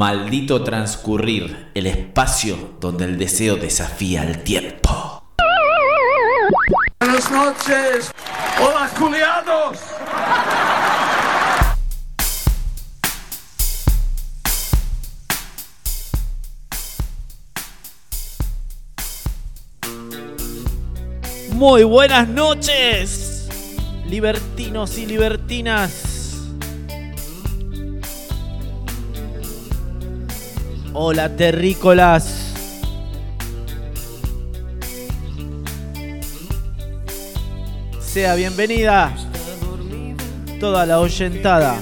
Maldito transcurrir, el espacio donde el deseo desafía el tiempo. Buenas noches, hola culiados. Muy buenas noches, libertinos y libertinas. Hola, terrícolas. Sea bienvenida toda la oyentada.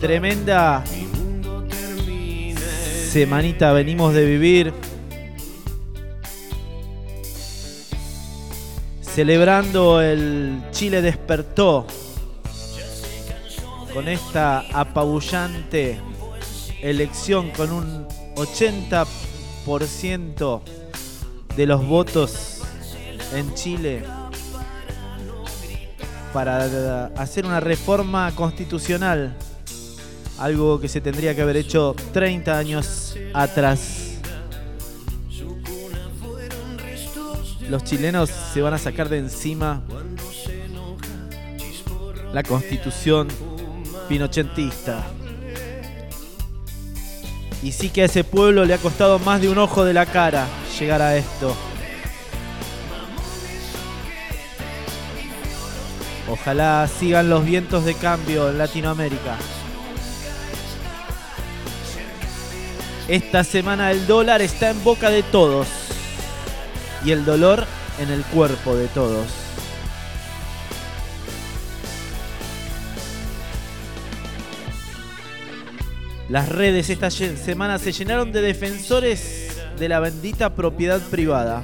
Tremenda semanita venimos de vivir. Celebrando el Chile despertó con esta apabullante elección con un 80% de los votos en Chile para hacer una reforma constitucional algo que se tendría que haber hecho 30 años atrás. Los chilenos se van a sacar de encima la constitución pinochetista. Y sí que a ese pueblo le ha costado más de un ojo de la cara llegar a esto. Ojalá sigan los vientos de cambio en Latinoamérica. Esta semana el dólar está en boca de todos y el dolor en el cuerpo de todos. Las redes esta semana se llenaron de defensores de la bendita propiedad privada.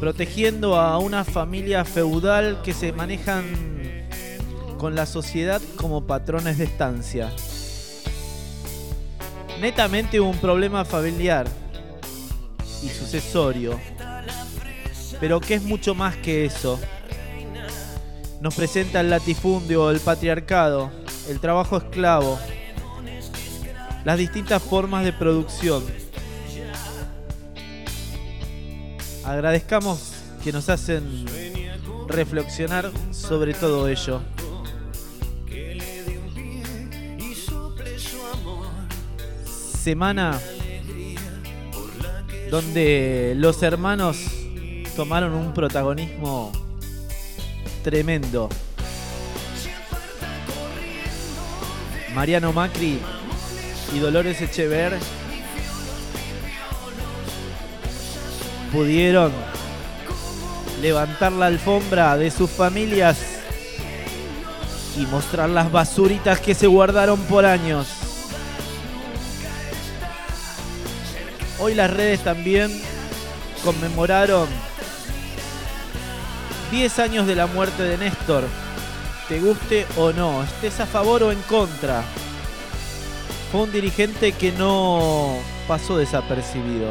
Protegiendo a una familia feudal que se manejan con la sociedad como patrones de estancia. Netamente un problema familiar y sucesorio, pero que es mucho más que eso. Nos presenta el latifundio, el patriarcado, el trabajo esclavo, las distintas formas de producción. Agradezcamos que nos hacen reflexionar sobre todo ello. Semana donde los hermanos tomaron un protagonismo tremendo. Mariano Macri y Dolores Echever pudieron levantar la alfombra de sus familias y mostrar las basuritas que se guardaron por años. Hoy las redes también conmemoraron 10 años de la muerte de Néstor. Te guste o no, estés a favor o en contra. Fue un dirigente que no pasó desapercibido.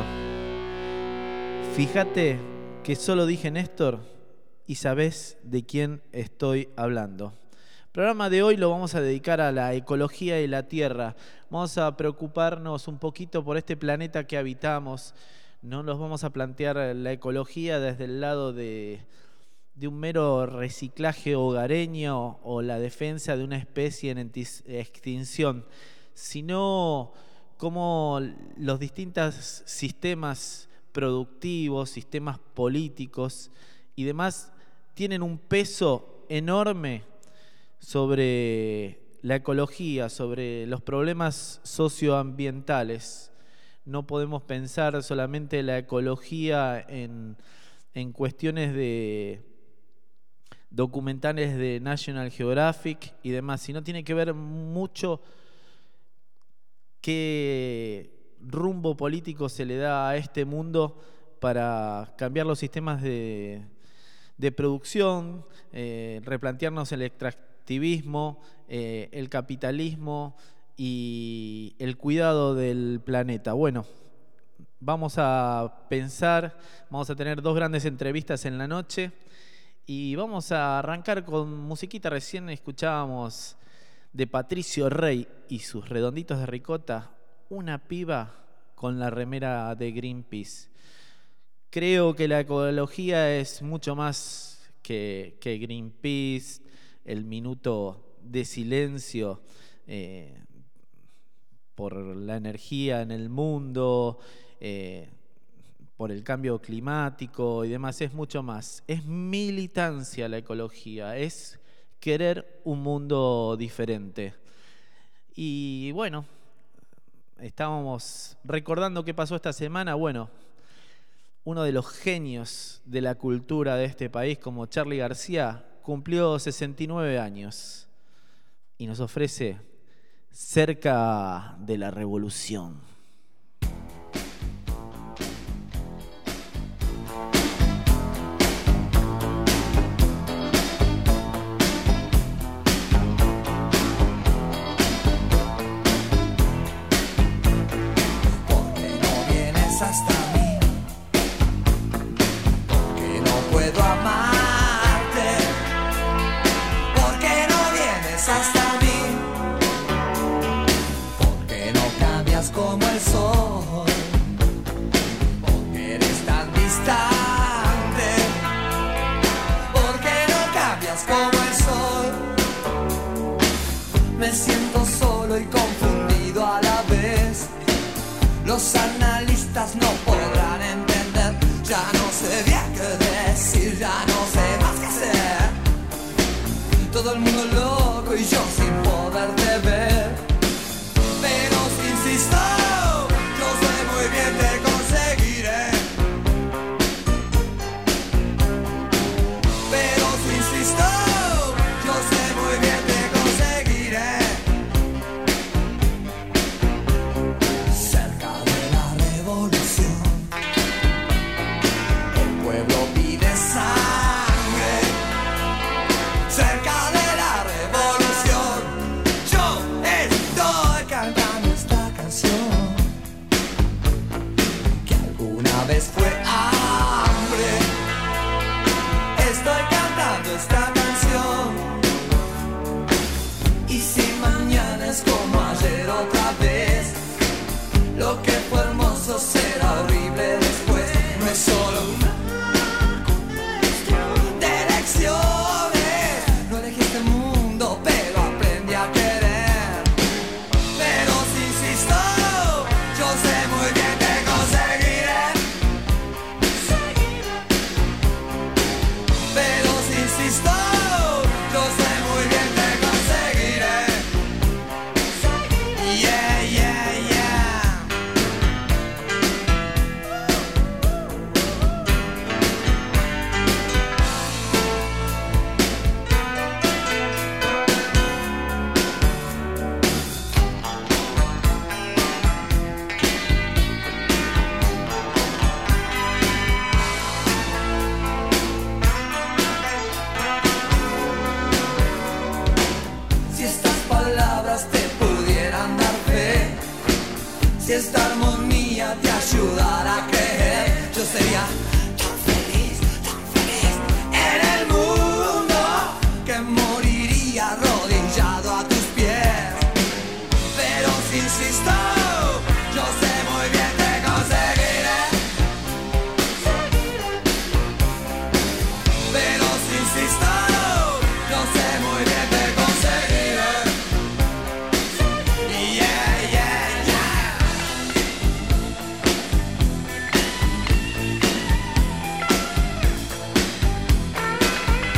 Fíjate que solo dije Néstor y sabes de quién estoy hablando. Programa de hoy lo vamos a dedicar a la ecología y la tierra. Vamos a preocuparnos un poquito por este planeta que habitamos. No nos vamos a plantear la ecología desde el lado de, de un mero reciclaje hogareño o la defensa de una especie en extinción, sino cómo los distintos sistemas productivos, sistemas políticos y demás tienen un peso enorme sobre la ecología, sobre los problemas socioambientales. No podemos pensar solamente la ecología en, cuestiones de documentales de National Geographic y demás, sino tiene que ver mucho qué rumbo político se le da a este mundo para cambiar los sistemas de, producción, eh, replantearnos el extractivismo activismo, eh, el capitalismo y el cuidado del planeta. Bueno, vamos a pensar, vamos a tener dos grandes entrevistas en la noche y vamos a arrancar con musiquita. Recién escuchábamos de Patricio Rey y sus redonditos de ricota, una piba con la remera de Greenpeace. Creo que la ecología es mucho más que, Greenpeace, el minuto de silencio eh, por la energía en el mundo, eh, por el cambio climático y demás, es mucho más. Es militancia la ecología, es querer un mundo diferente. Y bueno, estábamos recordando qué pasó esta semana. Bueno, uno de los genios de la cultura de este país, como Charlie García, cumplió 69 años y nos ofrece cerca de la revolución.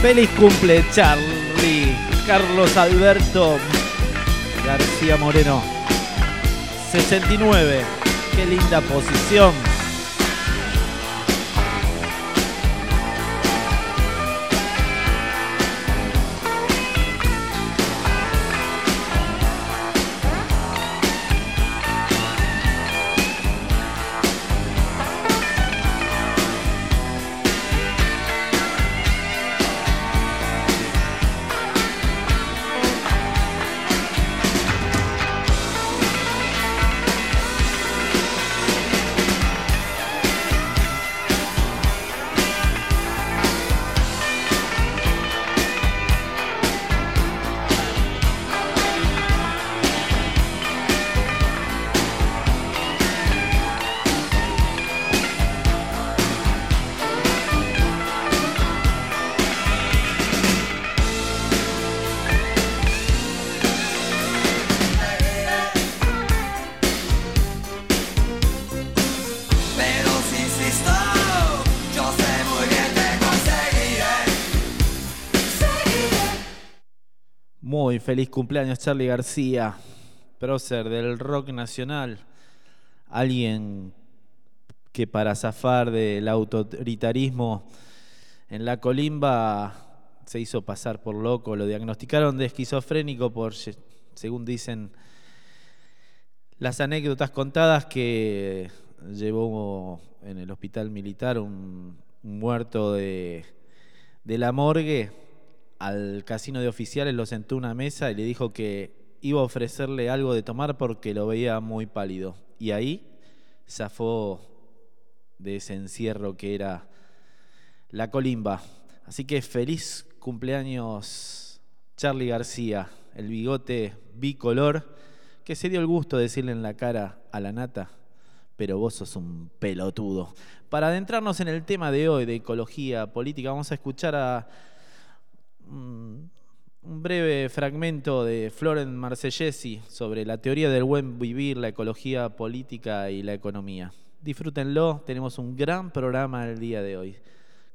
Feliz cumple, Charlie. Carlos Alberto García Moreno. 69. Qué linda posición. Feliz cumpleaños Charlie García, prócer del rock nacional, alguien que para zafar del autoritarismo en la colimba se hizo pasar por loco, lo diagnosticaron de esquizofrénico por, según dicen las anécdotas contadas que llevó en el hospital militar un, muerto de, de la morgue al casino de oficiales, lo sentó una mesa y le dijo que iba a ofrecerle algo de tomar porque lo veía muy pálido. Y ahí zafó de ese encierro que era la colimba. Así que feliz cumpleaños Charlie García, el bigote bicolor, que se dio el gusto de decirle en la cara a la nata, pero vos sos un pelotudo. Para adentrarnos en el tema de hoy de ecología política, vamos a escuchar a un breve fragmento de Florent Marsellesi sobre la teoría del buen vivir, la ecología política y la economía. Disfrútenlo, tenemos un gran programa el día de hoy.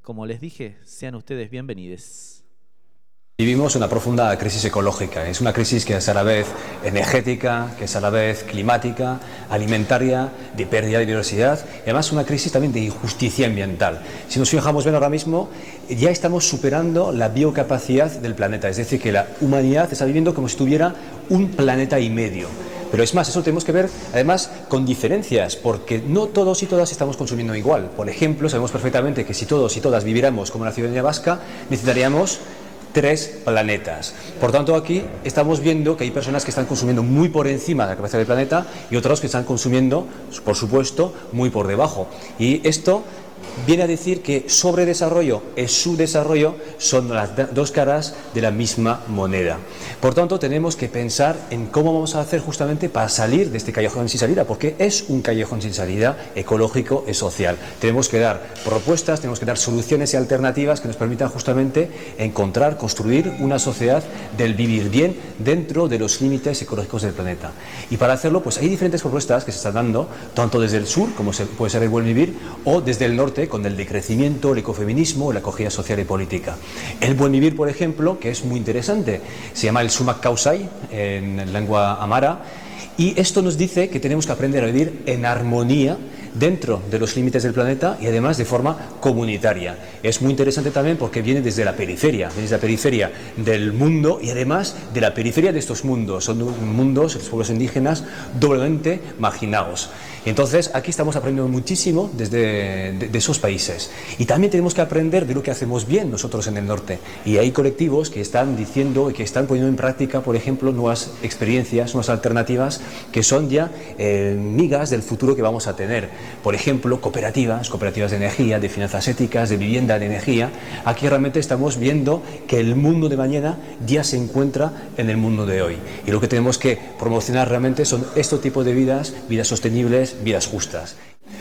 Como les dije, sean ustedes bienvenidos. Vivimos una profunda crisis ecológica. Es una crisis que es a la vez energética, que es a la vez climática, alimentaria, de pérdida de biodiversidad y además una crisis también de injusticia ambiental. Si nos fijamos bien ahora mismo, ya estamos superando la biocapacidad del planeta. Es decir, que la humanidad está viviendo como si tuviera un planeta y medio. Pero es más, eso tenemos que ver además con diferencias, porque no todos y todas estamos consumiendo igual. Por ejemplo, sabemos perfectamente que si todos y todas viviéramos como la ciudadanía vasca, necesitaríamos tres planetas. Por tanto, aquí estamos viendo que hay personas que están consumiendo muy por encima de la capacidad del planeta y otros que están consumiendo, por supuesto, muy por debajo. Y esto viene a decir que sobredesarrollo y subdesarrollo son las dos caras de la misma moneda. Por tanto, tenemos que pensar en cómo vamos a hacer justamente para salir de este callejón sin salida, porque es un callejón sin salida ecológico y social. Tenemos que dar propuestas, tenemos que dar soluciones y alternativas que nos permitan justamente encontrar, construir una sociedad del vivir bien dentro de los límites ecológicos del planeta. Y para hacerlo, pues hay diferentes propuestas que se están dando, tanto desde el sur, como puede ser el buen vivir, o desde el norte, con el decrecimiento, el ecofeminismo, la acogida social y política. El buen vivir, por ejemplo, que es muy interesante, se llama el sumak kausai en lengua amara, y esto nos dice que tenemos que aprender a vivir en armonía dentro de los límites del planeta y además de forma comunitaria. Es muy interesante también porque viene desde la periferia, desde la periferia del mundo y además de la periferia de estos mundos. Son mundos, los pueblos indígenas, doblemente marginados. Entonces, aquí estamos aprendiendo muchísimo desde de, esos países. Y también tenemos que aprender de lo que hacemos bien nosotros en el norte. Y hay colectivos que están diciendo y que están poniendo en práctica, por ejemplo, nuevas experiencias, nuevas alternativas que son ya eh, migas del futuro que vamos a tener. Por ejemplo, cooperativas, cooperativas de energía, de finanzas éticas, de vivienda, de energía. Aquí realmente estamos viendo que el mundo de mañana ya se encuentra en el mundo de hoy. Y lo que tenemos que promocionar realmente son estos tipos de vidas, vidas sostenibles, vidas justas.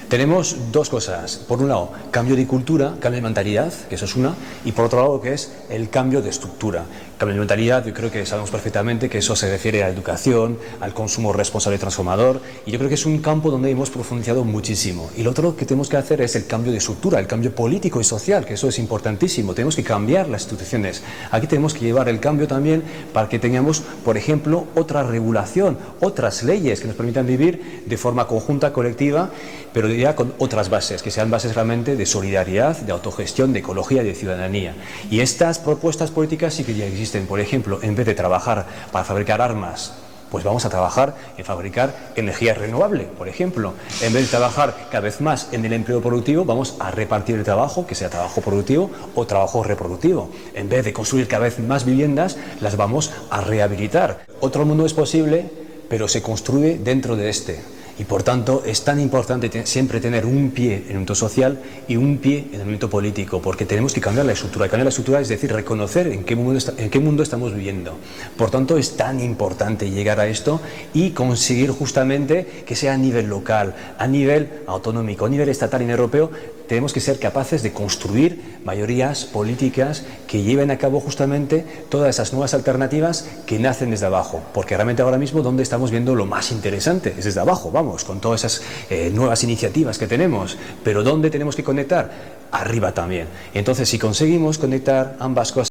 Tenemos dos cosas. Por un lado, cambio de cultura, cambio de mentalidad, que eso es una, y por otro lado, que es el cambio de estructura. Cambio de mentalidad, yo creo que sabemos perfectamente que eso se refiere a educación, al consumo responsable y transformador, y yo creo que es un campo donde hemos profundizado muchísimo. Y lo otro que tenemos que hacer es el cambio de estructura, el cambio político y social, que eso es importantísimo. Tenemos que cambiar las instituciones. Aquí tenemos que llevar el cambio también para que tengamos, por ejemplo, otra regulación, otras leyes que nos permitan vivir de forma conjunta, colectiva, pero ya con otras bases, que sean bases realmente de solidaridad, de autogestión, de ecología y de ciudadanía. Y estas propuestas políticas sí que ya existen. Por ejemplo, en vez de trabajar para fabricar armas, pues vamos a trabajar en fabricar energía renovable, por ejemplo. En vez de trabajar cada vez más en el empleo productivo, vamos a repartir el trabajo, que sea trabajo productivo o trabajo reproductivo. En vez de construir cada vez más viviendas, las vamos a rehabilitar. Otro mundo es posible, pero se construye dentro de este. Y por tanto es tan importante siempre tener un pie en el mundo social y un pie en el mundo político, porque tenemos que cambiar la estructura. Cambiar la estructura es decir, reconocer en qué mundo, en qué mundo estamos viviendo. Por tanto es tan importante llegar a esto y conseguir justamente que sea a nivel local, a nivel autonómico, a nivel estatal y europeo, tenemos que ser capaces de construir mayorías políticas que lleven a cabo justamente todas esas nuevas alternativas que nacen desde abajo. Porque realmente ahora mismo donde estamos viendo lo más interesante es desde abajo, vamos, con todas esas eh, nuevas iniciativas que tenemos. Pero ¿dónde tenemos que conectar? Arriba también. Entonces, si conseguimos conectar ambas cosas.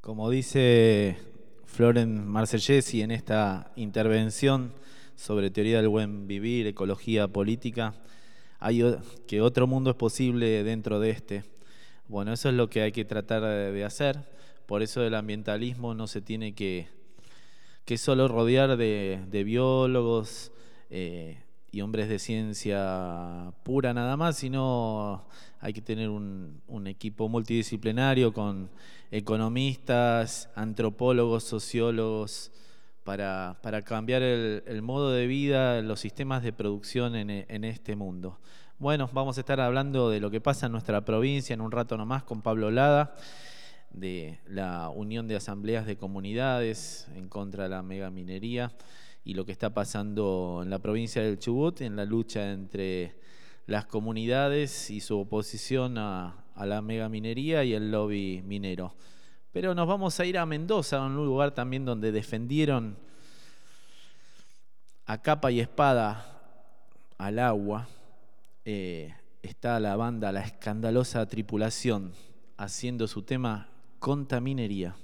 Como dice Floren Marsellesi en esta intervención sobre teoría del buen vivir, ecología política, hay que otro mundo es posible dentro de este. Bueno, eso es lo que hay que tratar de hacer. Por eso el ambientalismo no se tiene que, que solo rodear de, biólogos eh, y hombres de ciencia pura nada más, sino hay que tener un, un equipo multidisciplinario con economistas, antropólogos, sociólogos, para, para cambiar el, modo de vida, los sistemas de producción en, en, este mundo. Bueno, vamos a estar hablando de lo que pasa en nuestra provincia en un rato nomás con Pablo Lada, de la Unión de Asambleas de Comunidades en contra de la megaminería y lo que está pasando en la provincia del Chubut en la lucha entre las comunidades y su oposición a, a la megaminería y el lobby minero. Pero nos vamos a ir a Mendoza, un lugar también donde defendieron a capa y espada al agua. Eh, está la banda La Escandalosa Tripulación haciendo su tema Contaminería.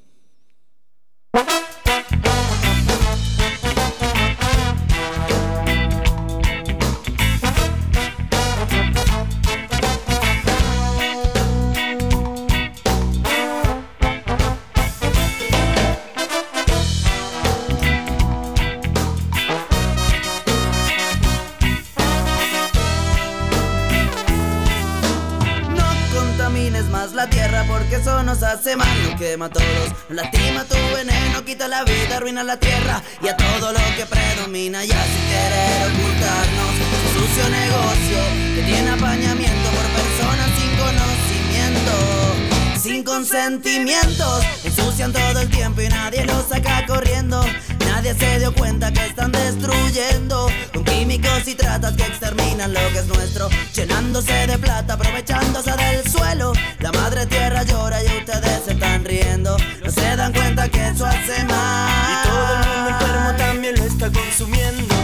Hace mal, nos quema todos. lastima tu veneno, quita la vida, arruina la tierra y a todo lo que predomina. Ya sin querer ocultarnos, sucio negocio que tiene apañamiento por personas sin conocimiento sin consentimientos. Ensucian todo el tiempo y nadie los saca corriendo. Nadie se dio cuenta que están destruyendo con químicos y tratas que exterminan lo que es nuestro. Llenándose de plata, aprovechándose del suelo. La madre tierra llora y ustedes se están riendo. No se dan cuenta que eso hace mal. Y todo el mundo enfermo también lo está consumiendo.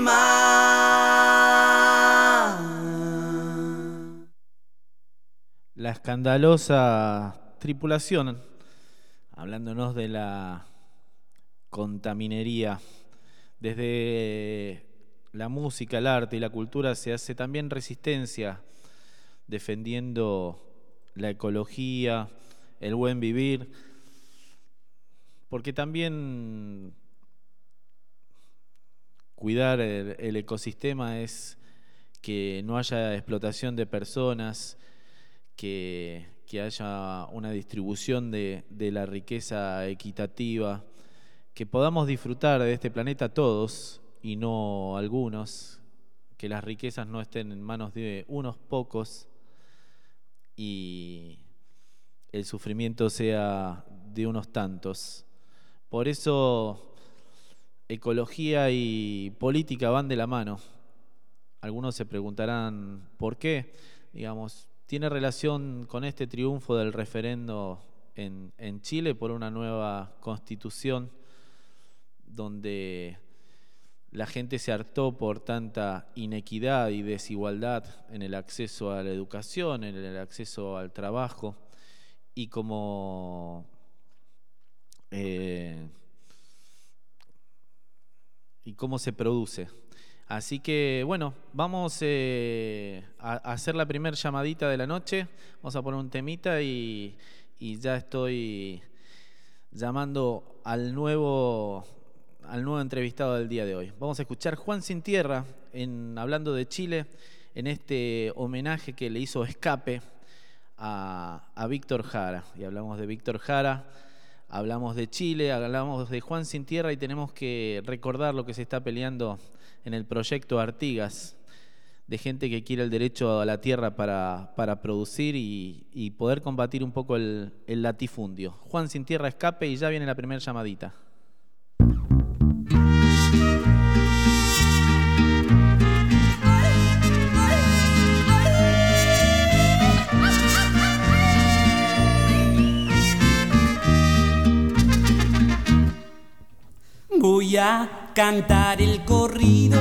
más. La escandalosa tripulación, hablándonos de la contaminería, desde la música, el arte y la cultura se hace también resistencia defendiendo la ecología, el buen vivir, porque también cuidar el, ecosistema es que no haya explotación de personas, que, haya una distribución de, de, la riqueza equitativa, que podamos disfrutar de este planeta todos y no algunos, que las riquezas no estén en manos de unos pocos y el sufrimiento sea de unos tantos. Por eso ecología y política van de la mano. Algunos se preguntarán por qué. Digamos, tiene relación con este triunfo del referendo en, Chile por una nueva constitución donde la gente se hartó por tanta inequidad y desigualdad en el acceso a la educación, en el acceso al trabajo y como eh, y cómo se produce. Así que bueno, vamos eh, a hacer la primera llamadita de la noche. Vamos a poner un temita y, ya estoy llamando al nuevo, al nuevo entrevistado del día de hoy. Vamos a escuchar Juan Sin Tierra en, hablando de Chile en este homenaje que le hizo Escape a, a Víctor Jara. Y hablamos de Víctor Jara hablamos de Chile, hablamos de Juan Sin Tierra y tenemos que recordar lo que se está peleando en el proyecto Artigas, de gente que quiere el derecho a la tierra para, producir y, poder combatir un poco el, el latifundio. Juan Sin Tierra escape y ya viene la primera llamadita. Voy a cantar el corrido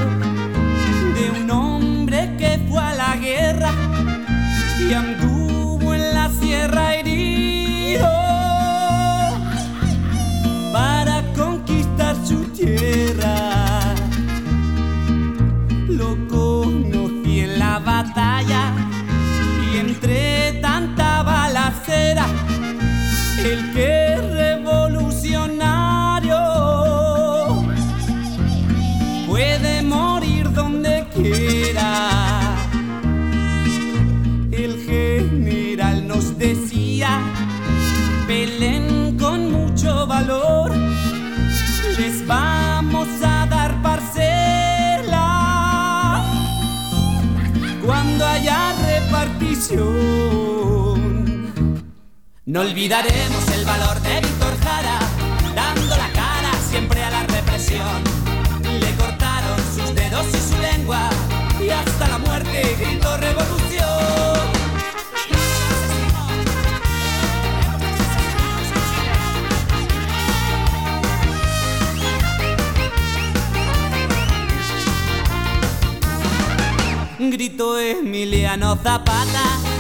No olvidaremos el valor de Víctor Jara, dando la cara siempre a la represión. Le cortaron sus dedos y su lengua y hasta la muerte gritó revolución. Gritó Emiliano Zapata,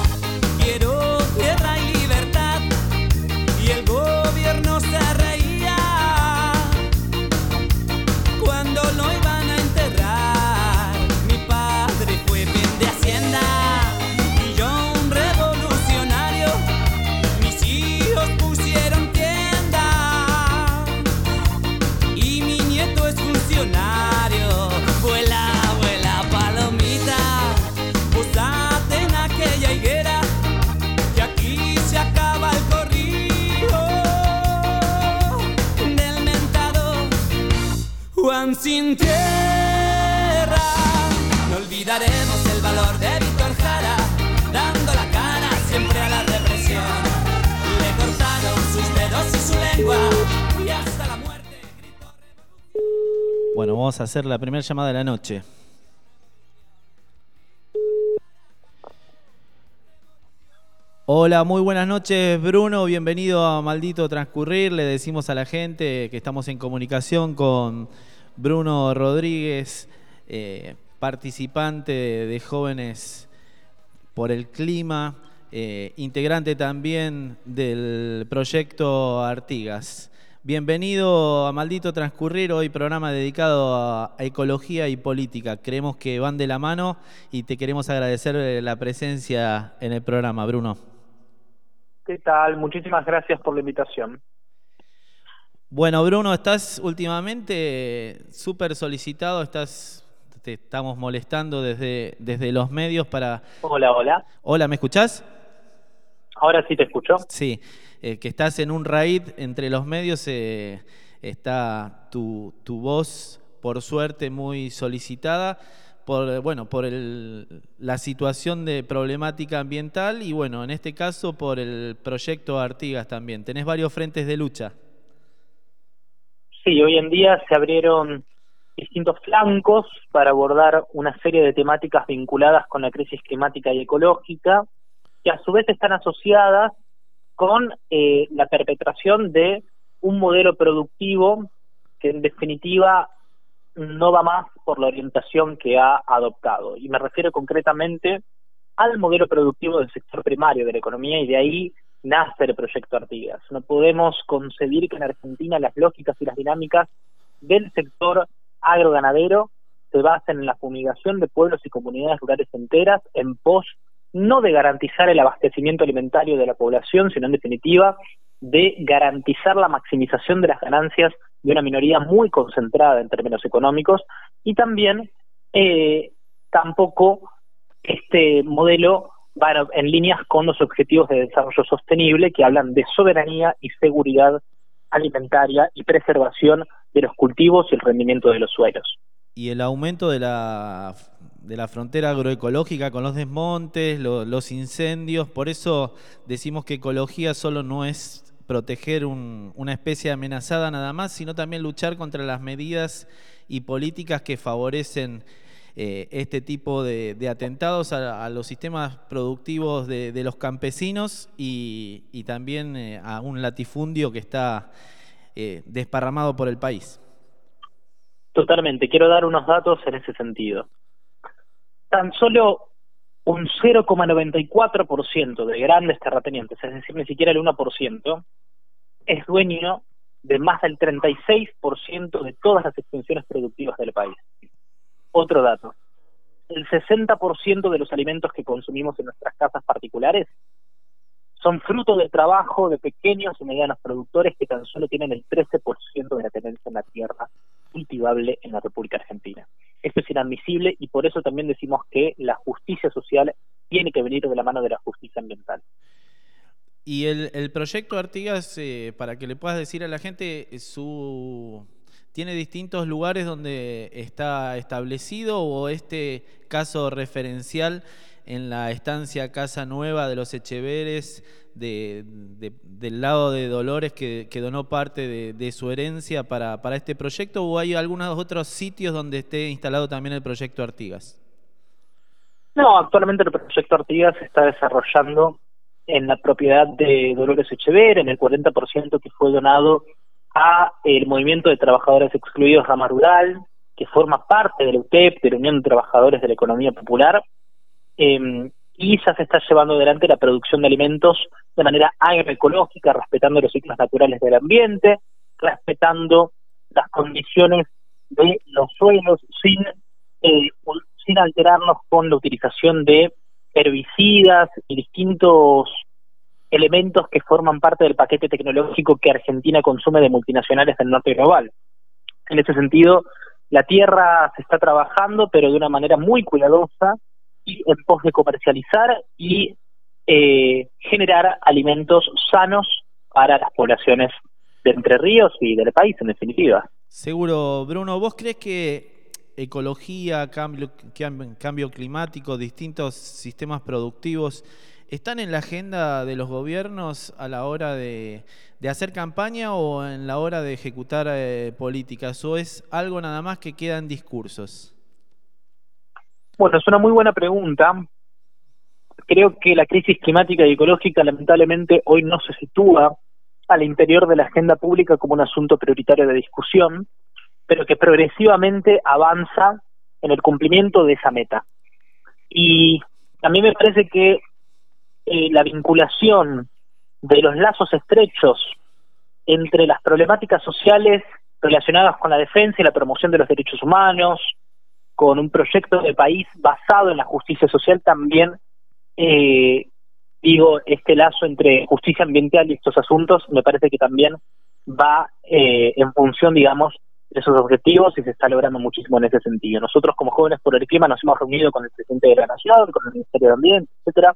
vamos a hacer la primera llamada de la noche. Hola, muy buenas noches Bruno, bienvenido a Maldito Transcurrir. Le decimos a la gente que estamos en comunicación con Bruno Rodríguez, eh, participante de, Jóvenes por el Clima, eh, integrante también del proyecto Artigas. Bienvenido a Maldito Transcurrir, hoy programa dedicado a ecología y política. Creemos que van de la mano y te queremos agradecer eh, la presencia en el programa, Bruno. ¿Qué tal? Muchísimas gracias por la invitación. Bueno, Bruno, estás últimamente súper solicitado, estás, te estamos molestando desde, desde los medios para... Hola, hola. Hola, ¿me escuchás? Ahora sí te escucho. Sí, eh, que estás en un raid entre los medios, eh, está tu, tu voz, por suerte, muy solicitada por bueno por el, la situación de problemática ambiental y bueno en este caso por el proyecto Artigas también. Tenés varios frentes de lucha. Sí, hoy en día se abrieron distintos flancos para abordar una serie de temáticas vinculadas con la crisis climática y ecológica, que a su vez están asociadas con eh, la perpetración de un modelo productivo que en definitiva no va más por la orientación que ha adoptado. Y me refiero concretamente al modelo productivo del sector primario de la economía y de ahí nace el proyecto Artigas. No podemos concebir que en Argentina las lógicas y las dinámicas del sector agroganadero se basen en la fumigación de pueblos y comunidades rurales enteras en pos no de garantizar el abastecimiento alimentario de la población, sino en definitiva de garantizar la maximización de las ganancias de una minoría muy concentrada en términos económicos y también eh, tampoco este modelo van en líneas con los objetivos de desarrollo sostenible que hablan de soberanía y seguridad alimentaria y preservación de los cultivos y el rendimiento de los suelos. Y el aumento de la, de la frontera agroecológica con los desmontes, los incendios, por eso decimos que ecología solo no es proteger una especie amenazada nada más, sino también luchar contra las medidas y políticas que favorecen eh, este tipo de, atentados a, los sistemas productivos de, los campesinos y, también eh, a un latifundio que está eh, desparramado por el país. Totalmente, quiero dar unos datos en ese sentido. Tan solo un 0,94% de grandes terratenientes, es decir, ni siquiera el 1%, es dueño de más del 36% de todas las extensiones productivas del país. Otro dato, el 60% de los alimentos que consumimos en nuestras casas particulares son fruto del trabajo de pequeños y medianos productores que tan solo tienen el 13% de la tenencia en la tierra cultivable en la República Argentina. Esto es inadmisible y por eso también decimos que la justicia social tiene que venir de la mano de la justicia ambiental. Y el, proyecto Artigas, eh, para que le puedas decir a la gente su tiene distintos lugares donde está establecido o este caso referencial en la estancia Casa Nueva de los Echeveres de, del lado de Dolores que, donó parte de, su herencia para, este proyecto o hay algunos otros sitios donde esté instalado también el proyecto Artigas? No, actualmente el proyecto Artigas se está desarrollando en la propiedad de Dolores Echever, en el 40% que fue donado a el Movimiento de Trabajadores Excluidos Rama Rural, que forma parte del UTEP, de la Unión de Trabajadores de la Economía Popular, eh, ya se está llevando adelante la producción de alimentos de manera agroecológica, respetando los ciclos naturales del ambiente, respetando las condiciones de los suelos sin, eh, sin alterarnos con la utilización de herbicidas y distintos elementos que forman parte del paquete tecnológico que Argentina consume de multinacionales del norte global. En ese sentido, la tierra se está trabajando, pero de una manera muy cuidadosa y en pos de comercializar y eh, generar alimentos sanos para las poblaciones de Entre Ríos y del país, en definitiva. Seguro, Bruno, ¿vos crees que ecología, cambio, cambio climático, distintos sistemas productivos ¿Están en la agenda de los gobiernos a la hora de, hacer campaña o en la hora de ejecutar eh, políticas? ¿O es algo nada más que queda en discursos? Bueno, es una muy buena pregunta. Creo que la crisis climática y ecológica lamentablemente hoy no se sitúa al interior de la agenda pública como un asunto prioritario de discusión, pero que progresivamente avanza en el cumplimiento de esa meta. Y a mí me parece que eh, la vinculación de los lazos estrechos entre las problemáticas sociales relacionadas con la defensa y la promoción de los derechos humanos, con un proyecto de país basado en la justicia social también, eh, digo, este lazo entre justicia ambiental y estos asuntos me parece que también va eh, en función, digamos, de esos objetivos y se está logrando muchísimo en ese sentido. Nosotros como jóvenes por el clima nos hemos reunido con el presidente de la Nación, con el Ministerio de Ambiente, etcétera,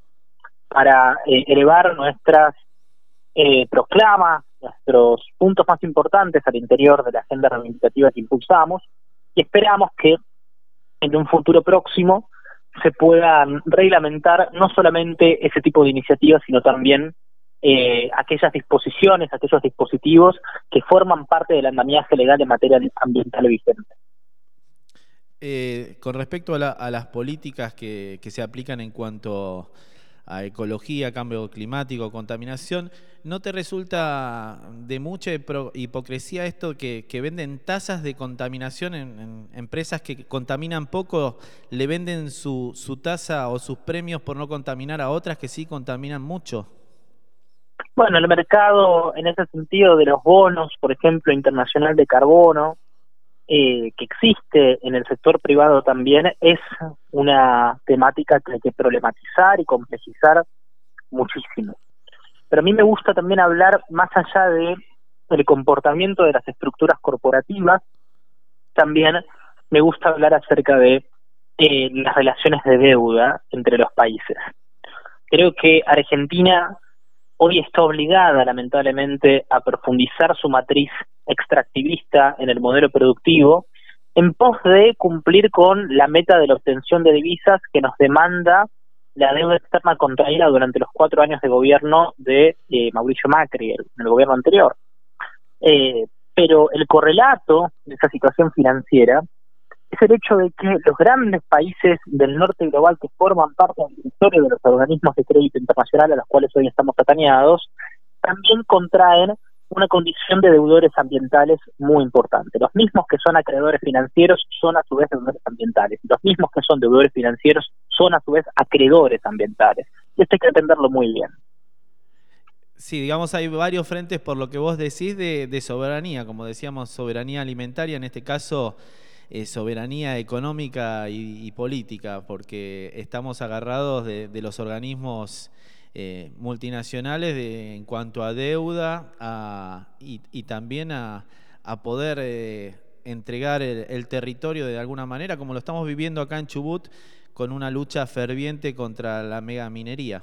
para eh, elevar nuestras eh, proclamas, nuestros puntos más importantes al interior de la agenda reivindicativa que impulsamos y esperamos que en un futuro próximo se puedan reglamentar no solamente ese tipo de iniciativas, sino también eh, aquellas disposiciones, aquellos dispositivos que forman parte del andamiaje legal en materia ambiental vigente. Eh, con respecto a, las políticas que, se aplican en cuanto a ecología, cambio climático, contaminación, ¿no te resulta de mucha hipocresía esto que, venden tasas de contaminación en, empresas que contaminan poco, le venden su, su tasa o sus premios por no contaminar a otras que sí contaminan mucho? Bueno, el mercado en ese sentido de los bonos, por ejemplo, internacional de carbono, eh, que existe en el sector privado también, es una temática que hay que problematizar y complejizar muchísimo. Pero a mí me gusta también hablar más allá de el comportamiento de las estructuras corporativas, también me gusta hablar acerca de eh, las relaciones de deuda entre los países. Creo que Argentina hoy está obligada, lamentablemente, a profundizar su matriz extractivista en el modelo productivo en pos de cumplir con la meta de la obtención de divisas que nos demanda la deuda externa contraída durante los cuatro años de gobierno de eh, Mauricio Macri, en el gobierno anterior. Eh, pero el correlato de esa situación financiera es el hecho de que los grandes países del norte global que forman parte del directorio de los organismos de crédito internacional a los cuales hoy estamos atañados, también contraen una condición de deudores ambientales muy importante. Los mismos que son acreedores financieros son a su vez deudores ambientales. Los mismos que son deudores financieros son a su vez acreedores ambientales. Y esto hay que entenderlo muy bien. Sí, digamos, hay varios frentes por lo que vos decís de, de soberanía, como decíamos, soberanía alimentaria, en este caso eh, soberanía económica y, política, porque estamos agarrados de, los organismos eh, multinacionales en cuanto a deuda y, también a, poder eh, entregar el, territorio de alguna manera, como lo estamos viviendo acá en Chubut, con una lucha ferviente contra la megaminería.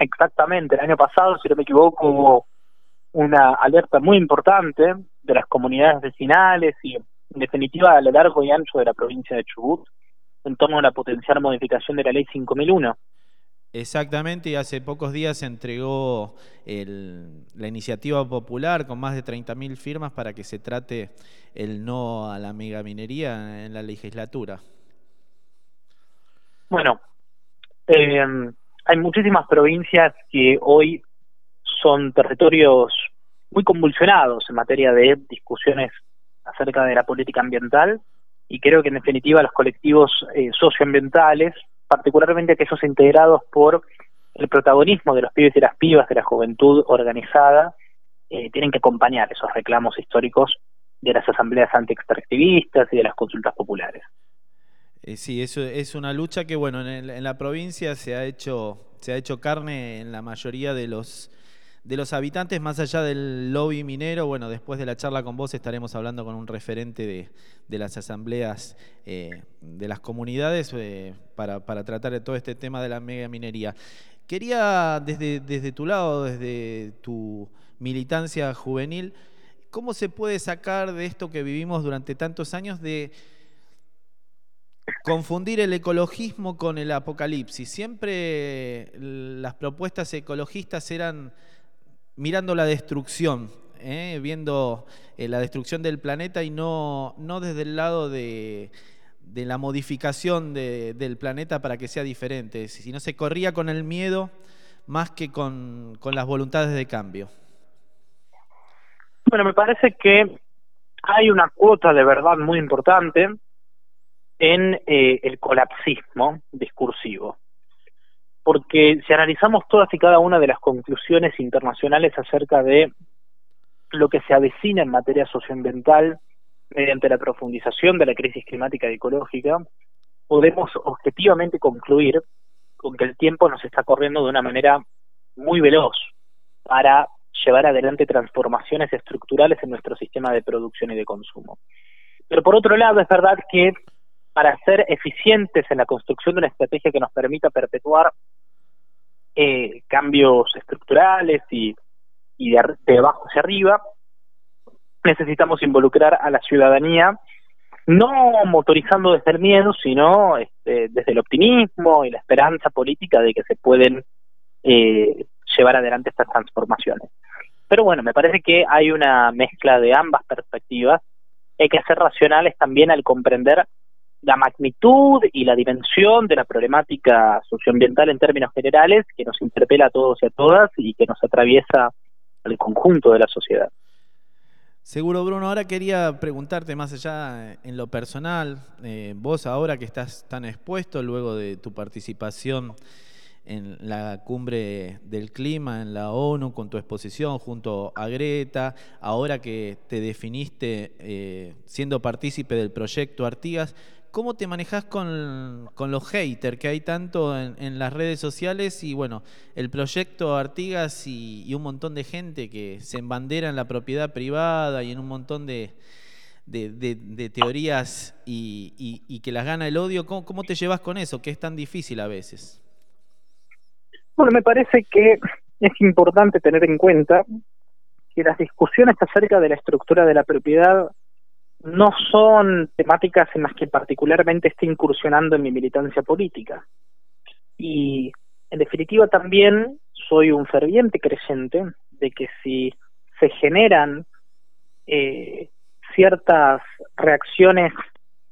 Exactamente, el año pasado, si no me equivoco, hubo una alerta muy importante de las comunidades vecinales y en definitiva a lo largo y ancho de la provincia de Chubut en torno a la potencial modificación de la ley 5001. Exactamente, y hace pocos días se entregó la iniciativa popular con más de 30.000 firmas para que se trate el no a la megaminería en la legislatura. Bueno, eh, hay muchísimas provincias que hoy son territorios muy convulsionados en materia de discusiones acerca de la política ambiental y creo que en definitiva los colectivos eh, socioambientales, particularmente aquellos integrados por el protagonismo de los pibes y las pibas de la juventud organizada, eh, tienen que acompañar esos reclamos históricos de las asambleas anti-extractivistas y de las consultas populares. Eh, sí, eso es una lucha que bueno en, en la provincia se ha hecho se ha hecho carne en la mayoría de los de los habitantes, más allá del lobby minero, bueno, después de la charla con vos estaremos hablando con un referente de, las asambleas eh, de las comunidades eh, para, tratar de todo este tema de la mega minería. Quería, desde, desde tu lado, desde tu militancia juvenil, ¿cómo se puede sacar de esto que vivimos durante tantos años de confundir el ecologismo con el apocalipsis? Siempre las propuestas ecologistas eran mirando la destrucción, ¿eh? viendo eh, la destrucción del planeta y no, no desde el lado de, la modificación del planeta para que sea diferente, si no se corría con el miedo más que con, las voluntades de cambio. Bueno, me parece que hay una cuota de verdad muy importante en eh, el colapsismo discursivo. Porque si analizamos todas y cada una de las conclusiones internacionales acerca de lo que se avecina en materia socioambiental mediante la profundización de la crisis climática y ecológica, podemos objetivamente concluir con que el tiempo nos está corriendo de una manera muy veloz para llevar adelante transformaciones estructurales en nuestro sistema de producción y de consumo. Pero por otro lado, es verdad que para ser eficientes en la construcción de una estrategia que nos permita perpetuar eh, cambios estructurales y, y de, de abajo hacia arriba, necesitamos involucrar a la ciudadanía, no motorizando desde el miedo, sino este, desde el optimismo y la esperanza política de que se pueden eh, llevar adelante estas transformaciones. Pero bueno, me parece que hay una mezcla de ambas perspectivas. Hay que ser racionales también al comprender la magnitud y la dimensión de la problemática socioambiental en términos generales que nos interpela a todos y a todas y que nos atraviesa al conjunto de la sociedad. Seguro, Bruno. Ahora quería preguntarte más allá en lo personal, eh, vos ahora que estás tan expuesto luego de tu participación en la cumbre del clima en la ONU con tu exposición junto a Greta, ahora que te definiste eh, siendo partícipe del proyecto Artigas, ¿cómo te manejas con, los haters que hay tanto en, las redes sociales? Y bueno, el proyecto Artigas y, un montón de gente que se embandera en la propiedad privada y en un montón de, teorías y, que las gana el odio. ¿Cómo, ¿Cómo te llevas con eso? Que es tan difícil a veces. Bueno, me parece que es importante tener en cuenta que las discusiones acerca de la estructura de la propiedad no son temáticas en las que particularmente esté incursionando en mi militancia política. Y en definitiva también soy un ferviente creyente de que si se generan eh, ciertas reacciones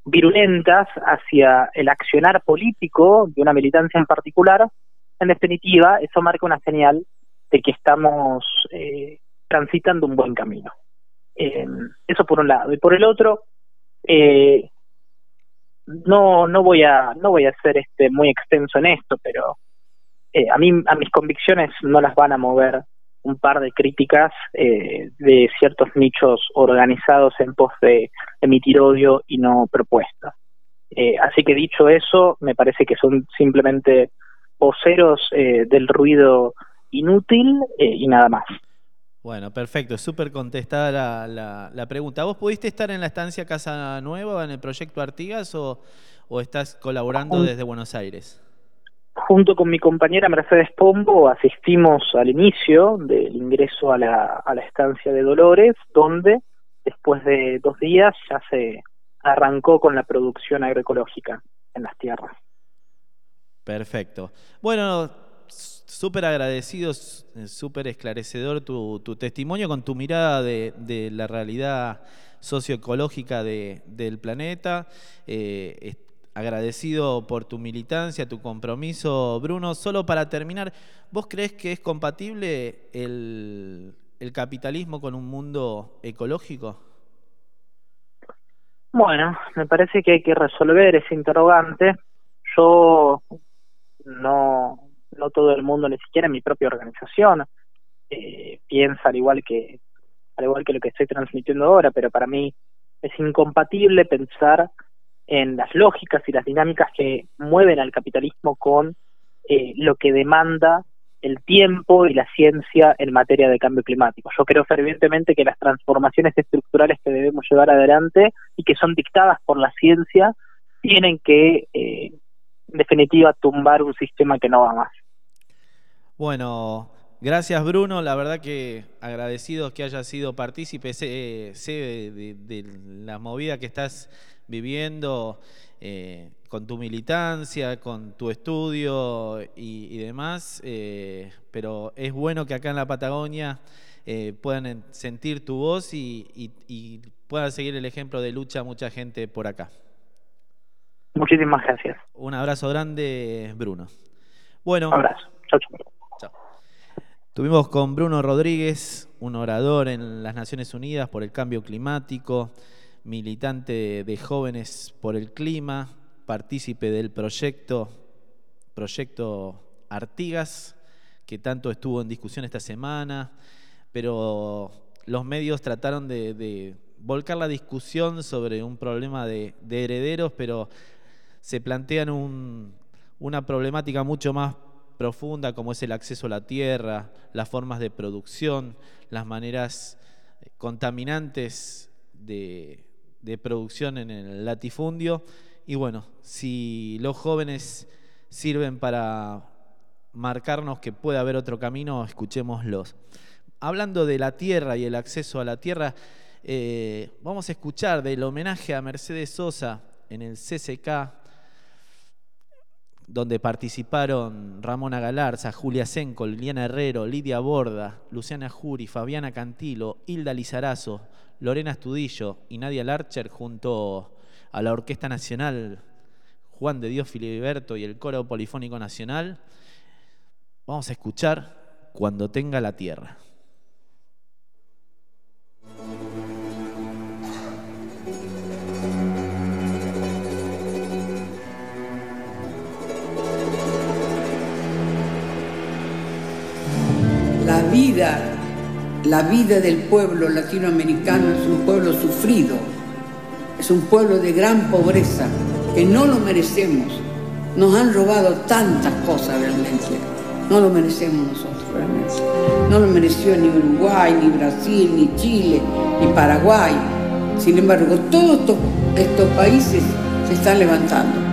virulentas hacia el accionar político de una militancia en particular, en definitiva, eso marca una señal de que estamos eh, transitando un buen camino. Eh, eso por un lado. Y por el otro, eh, no no voy a no voy a ser este muy extenso en esto, pero a mí a mis convicciones no las van a mover un par de críticas de ciertos nichos organizados en pos de emitir odio y no propuestas. así que dicho eso, me parece que son simplemente voceros eh, del ruido inútil eh, y nada más. Bueno, perfecto, súper contestada la, la, pregunta. ¿Vos pudiste estar en la estancia Casa Nueva, en el proyecto Artigas, o, o estás colaborando desde Buenos Aires? Junto con mi compañera Mercedes Pombo asistimos al inicio del ingreso a la, a la estancia de Dolores, donde después de dos días ya se arrancó con la producción agroecológica en las tierras. Perfecto. Bueno, súper agradecido, súper esclarecedor tu, testimonio con tu mirada de, la realidad socioecológica del planeta. Eh, agradecido por tu militancia, tu compromiso. Bruno, solo para terminar, ¿vos crees que es compatible el, el capitalismo con un mundo ecológico? Bueno, me parece que hay que resolver ese interrogante. Yo no, no todo el mundo, ni siquiera mi propia organización, eh, piensa al igual que al igual que lo que estoy transmitiendo ahora, pero para mí es incompatible pensar en las lógicas y las dinámicas que mueven al capitalismo con eh, lo que demanda el tiempo y la ciencia en materia de cambio climático. Yo creo fervientemente que las transformaciones estructurales que debemos llevar adelante y que son dictadas por la ciencia tienen que eh, en definitiva, tumbar un sistema que no va más. Bueno, gracias Bruno, la verdad que agradecido que hayas sido partícipe, sé, de, la movida que estás viviendo eh, con tu militancia, con tu estudio y, demás, eh, pero es bueno que acá en la Patagonia eh, puedan sentir tu voz y, y puedan seguir el ejemplo de lucha mucha gente por acá. Muchísimas gracias. Un abrazo grande, Bruno. Bueno. Un abrazo. Tuvimos con Bruno Rodríguez, un orador en las Naciones Unidas por el cambio climático, militante de jóvenes por el clima, partícipe del proyecto, proyecto Artigas, que tanto estuvo en discusión esta semana, pero los medios trataron de, volcar la discusión sobre un problema de, herederos, pero se plantean una problemática mucho más profunda como es el acceso a la tierra, las formas de producción, las maneras contaminantes de, de producción en el latifundio. Y bueno, si los jóvenes sirven para marcarnos que puede haber otro camino, escuchémoslos. Hablando de la tierra y el acceso a la tierra, eh, vamos a escuchar del homenaje a Mercedes Sosa en el CCK, donde participaron Ramona Galarza, Julia Senco, Liliana Herrero, Lidia Borda, Luciana Juri, Fabiana Cantilo, Hilda Lizarazo, Lorena Estudillo y Nadia Larcher junto a la Orquesta Nacional Juan de Dios Filiberto y el Coro Polifónico Nacional. Vamos a escuchar Cuando tenga la tierra. La vida, la vida del pueblo latinoamericano es un pueblo sufrido, es un pueblo de gran pobreza, que no lo merecemos. Nos han robado tantas cosas realmente. No lo merecemos nosotros realmente. No lo mereció ni Uruguay, ni Brasil, ni Chile, ni Paraguay. Sin embargo, todos estos, estos países se están levantando.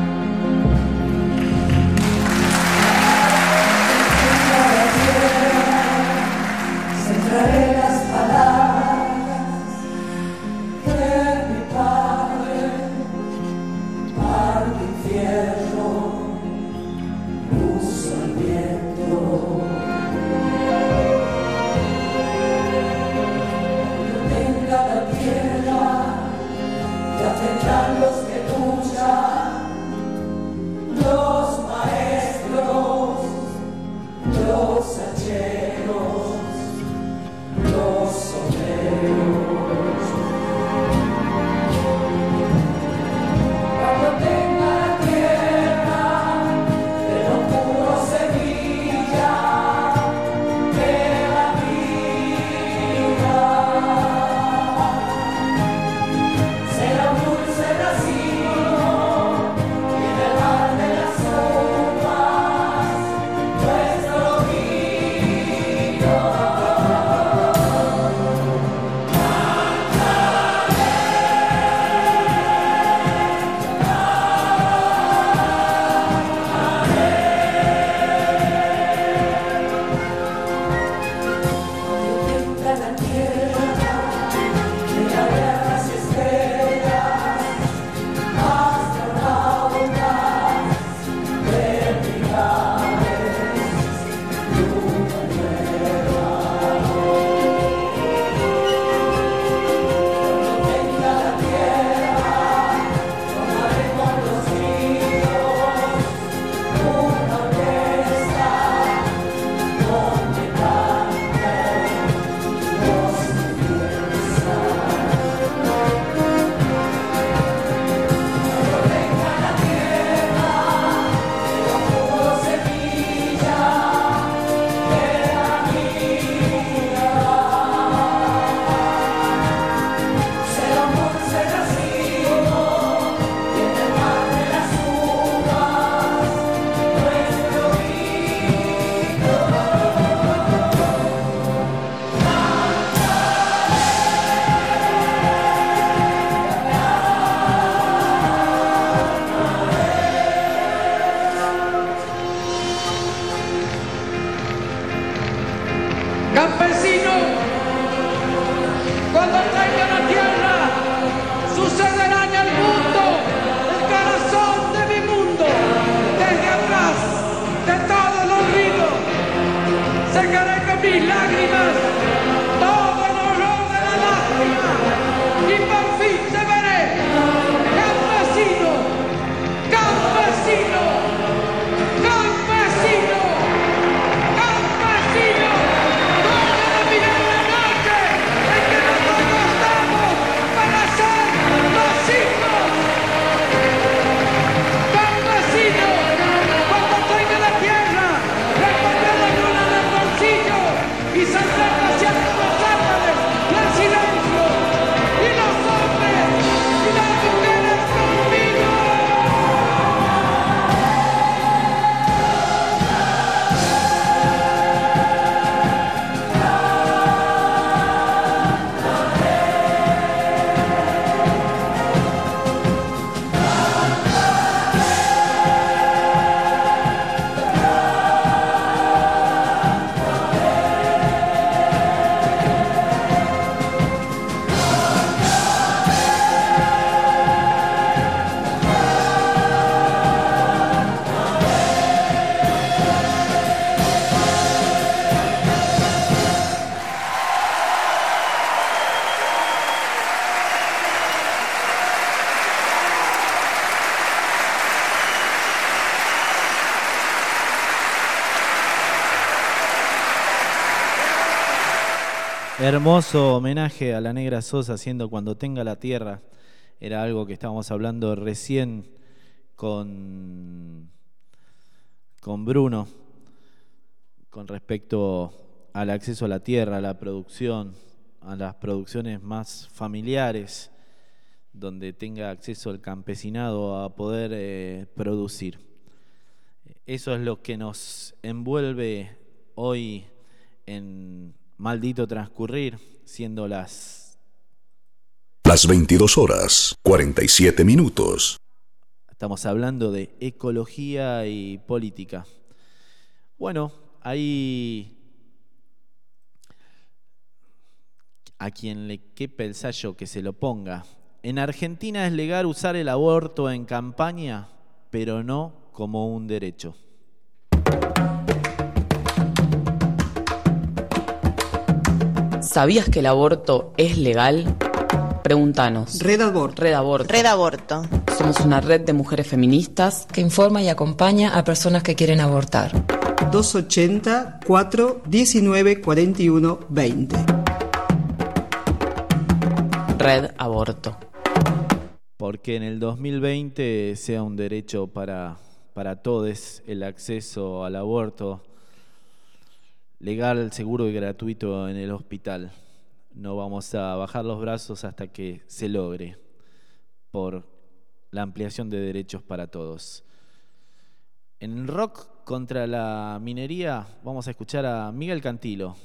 Hermoso homenaje a la negra Sosa haciendo Cuando tenga la tierra. Era algo que estábamos hablando recién con, con Bruno con respecto al acceso a la tierra, a la producción, a las producciones más familiares, donde tenga acceso el campesinado a poder eh, producir. Eso es lo que nos envuelve hoy en maldito transcurrir, siendo las... Las 22 horas, 47 minutos. Estamos hablando de ecología y política. Bueno, hay a quien le quepe el sallo que se lo ponga. En Argentina es legal usar el aborto en campaña, pero no como un derecho. ¿Sabías que el aborto es legal? Pregúntanos. Red Aborto. Red Aborto. Red Aborto. Somos una red de mujeres feministas que informa y acompaña a personas que quieren abortar. 280 4 19 41 20. Red Aborto. Porque en el 2020 sea un derecho para, para todos el acceso al aborto legal, seguro y gratuito en el hospital. No vamos a bajar los brazos hasta que se logre por la ampliación de derechos para todos. En rock contra la minería vamos a escuchar a Miguel Cantilo.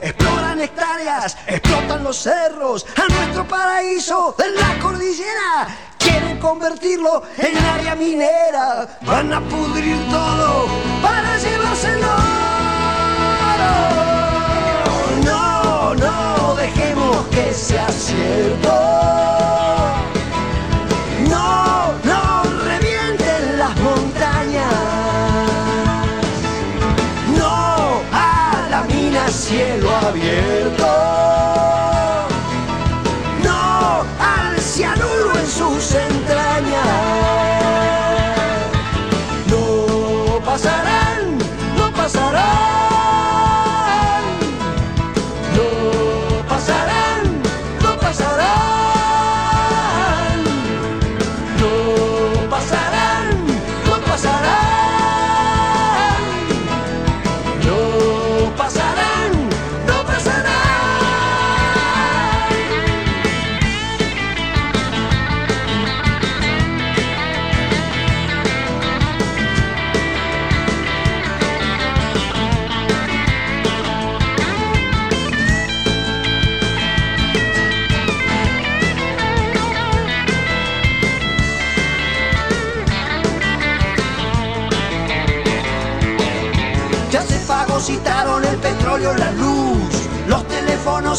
Exploran hectáreas, explotan los cerros. A nuestro paraíso de la cordillera. Quieren convertirlo en área minera. Van a pudrir todo para llevárselo. No, no dejemos que sea cierto. Abierto.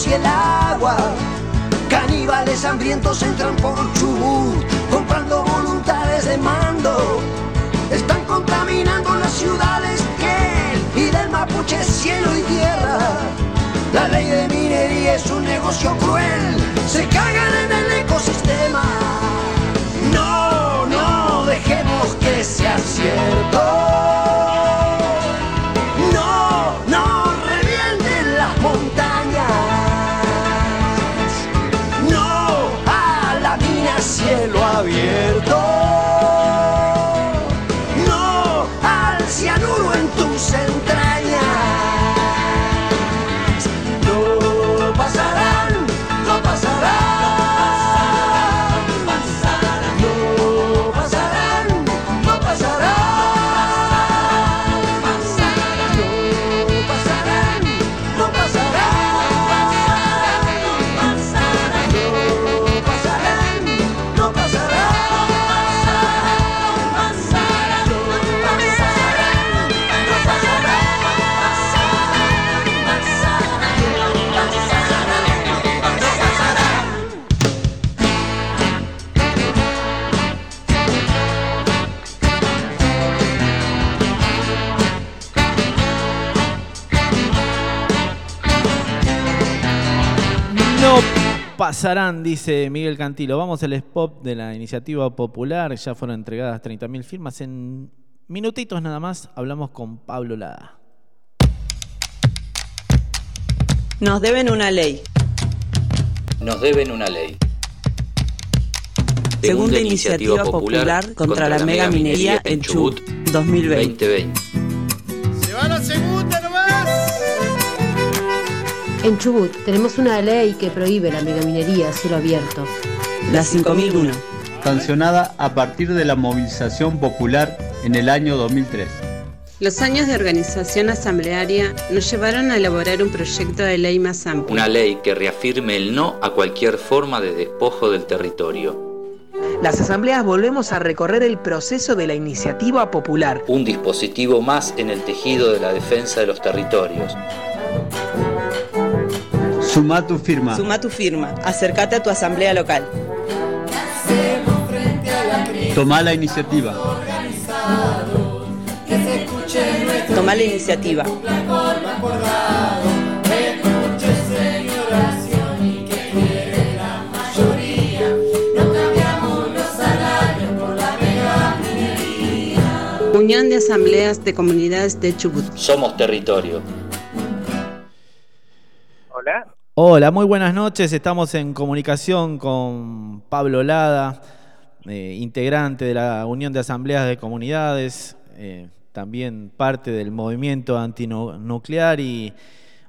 Y el agua. Caníbales hambrientos entran por Chubut, comprando voluntades de mando. Están contaminando las ciudades que y del Mapuche cielo y tierra. La ley de minería es un negocio cruel, se cagan pasarán, dice Miguel Cantilo. Vamos al spot de la iniciativa popular. Ya fueron entregadas 30.000 firmas. En minutitos nada más hablamos con Pablo Lada. Nos deben una ley. Nos deben una ley. Segunda iniciativa popular contra la mega minería en Chubut 2020. ¡Se va la En Chubut tenemos una ley que prohíbe la megaminería a cielo abierto. La 5001. Sancionada a partir de la movilización popular en el año 2003. Los años de organización asamblearia nos llevaron a elaborar un proyecto de ley más amplio. Una ley que reafirme el no a cualquier forma de despojo del territorio. Las asambleas volvemos a recorrer el proceso de la iniciativa popular. Un dispositivo más en el tejido de la defensa de los territorios. Suma tu firma. Suma tu firma. Acércate a tu asamblea local. Toma la iniciativa. Toma la iniciativa. Unión de Asambleas de Comunidades de Chubut. Somos territorio. Hola. Hola, muy buenas noches. Estamos en comunicación con Pablo Lada, eh, integrante de la Unión de Asambleas de Comunidades, eh, también parte del movimiento antinuclear y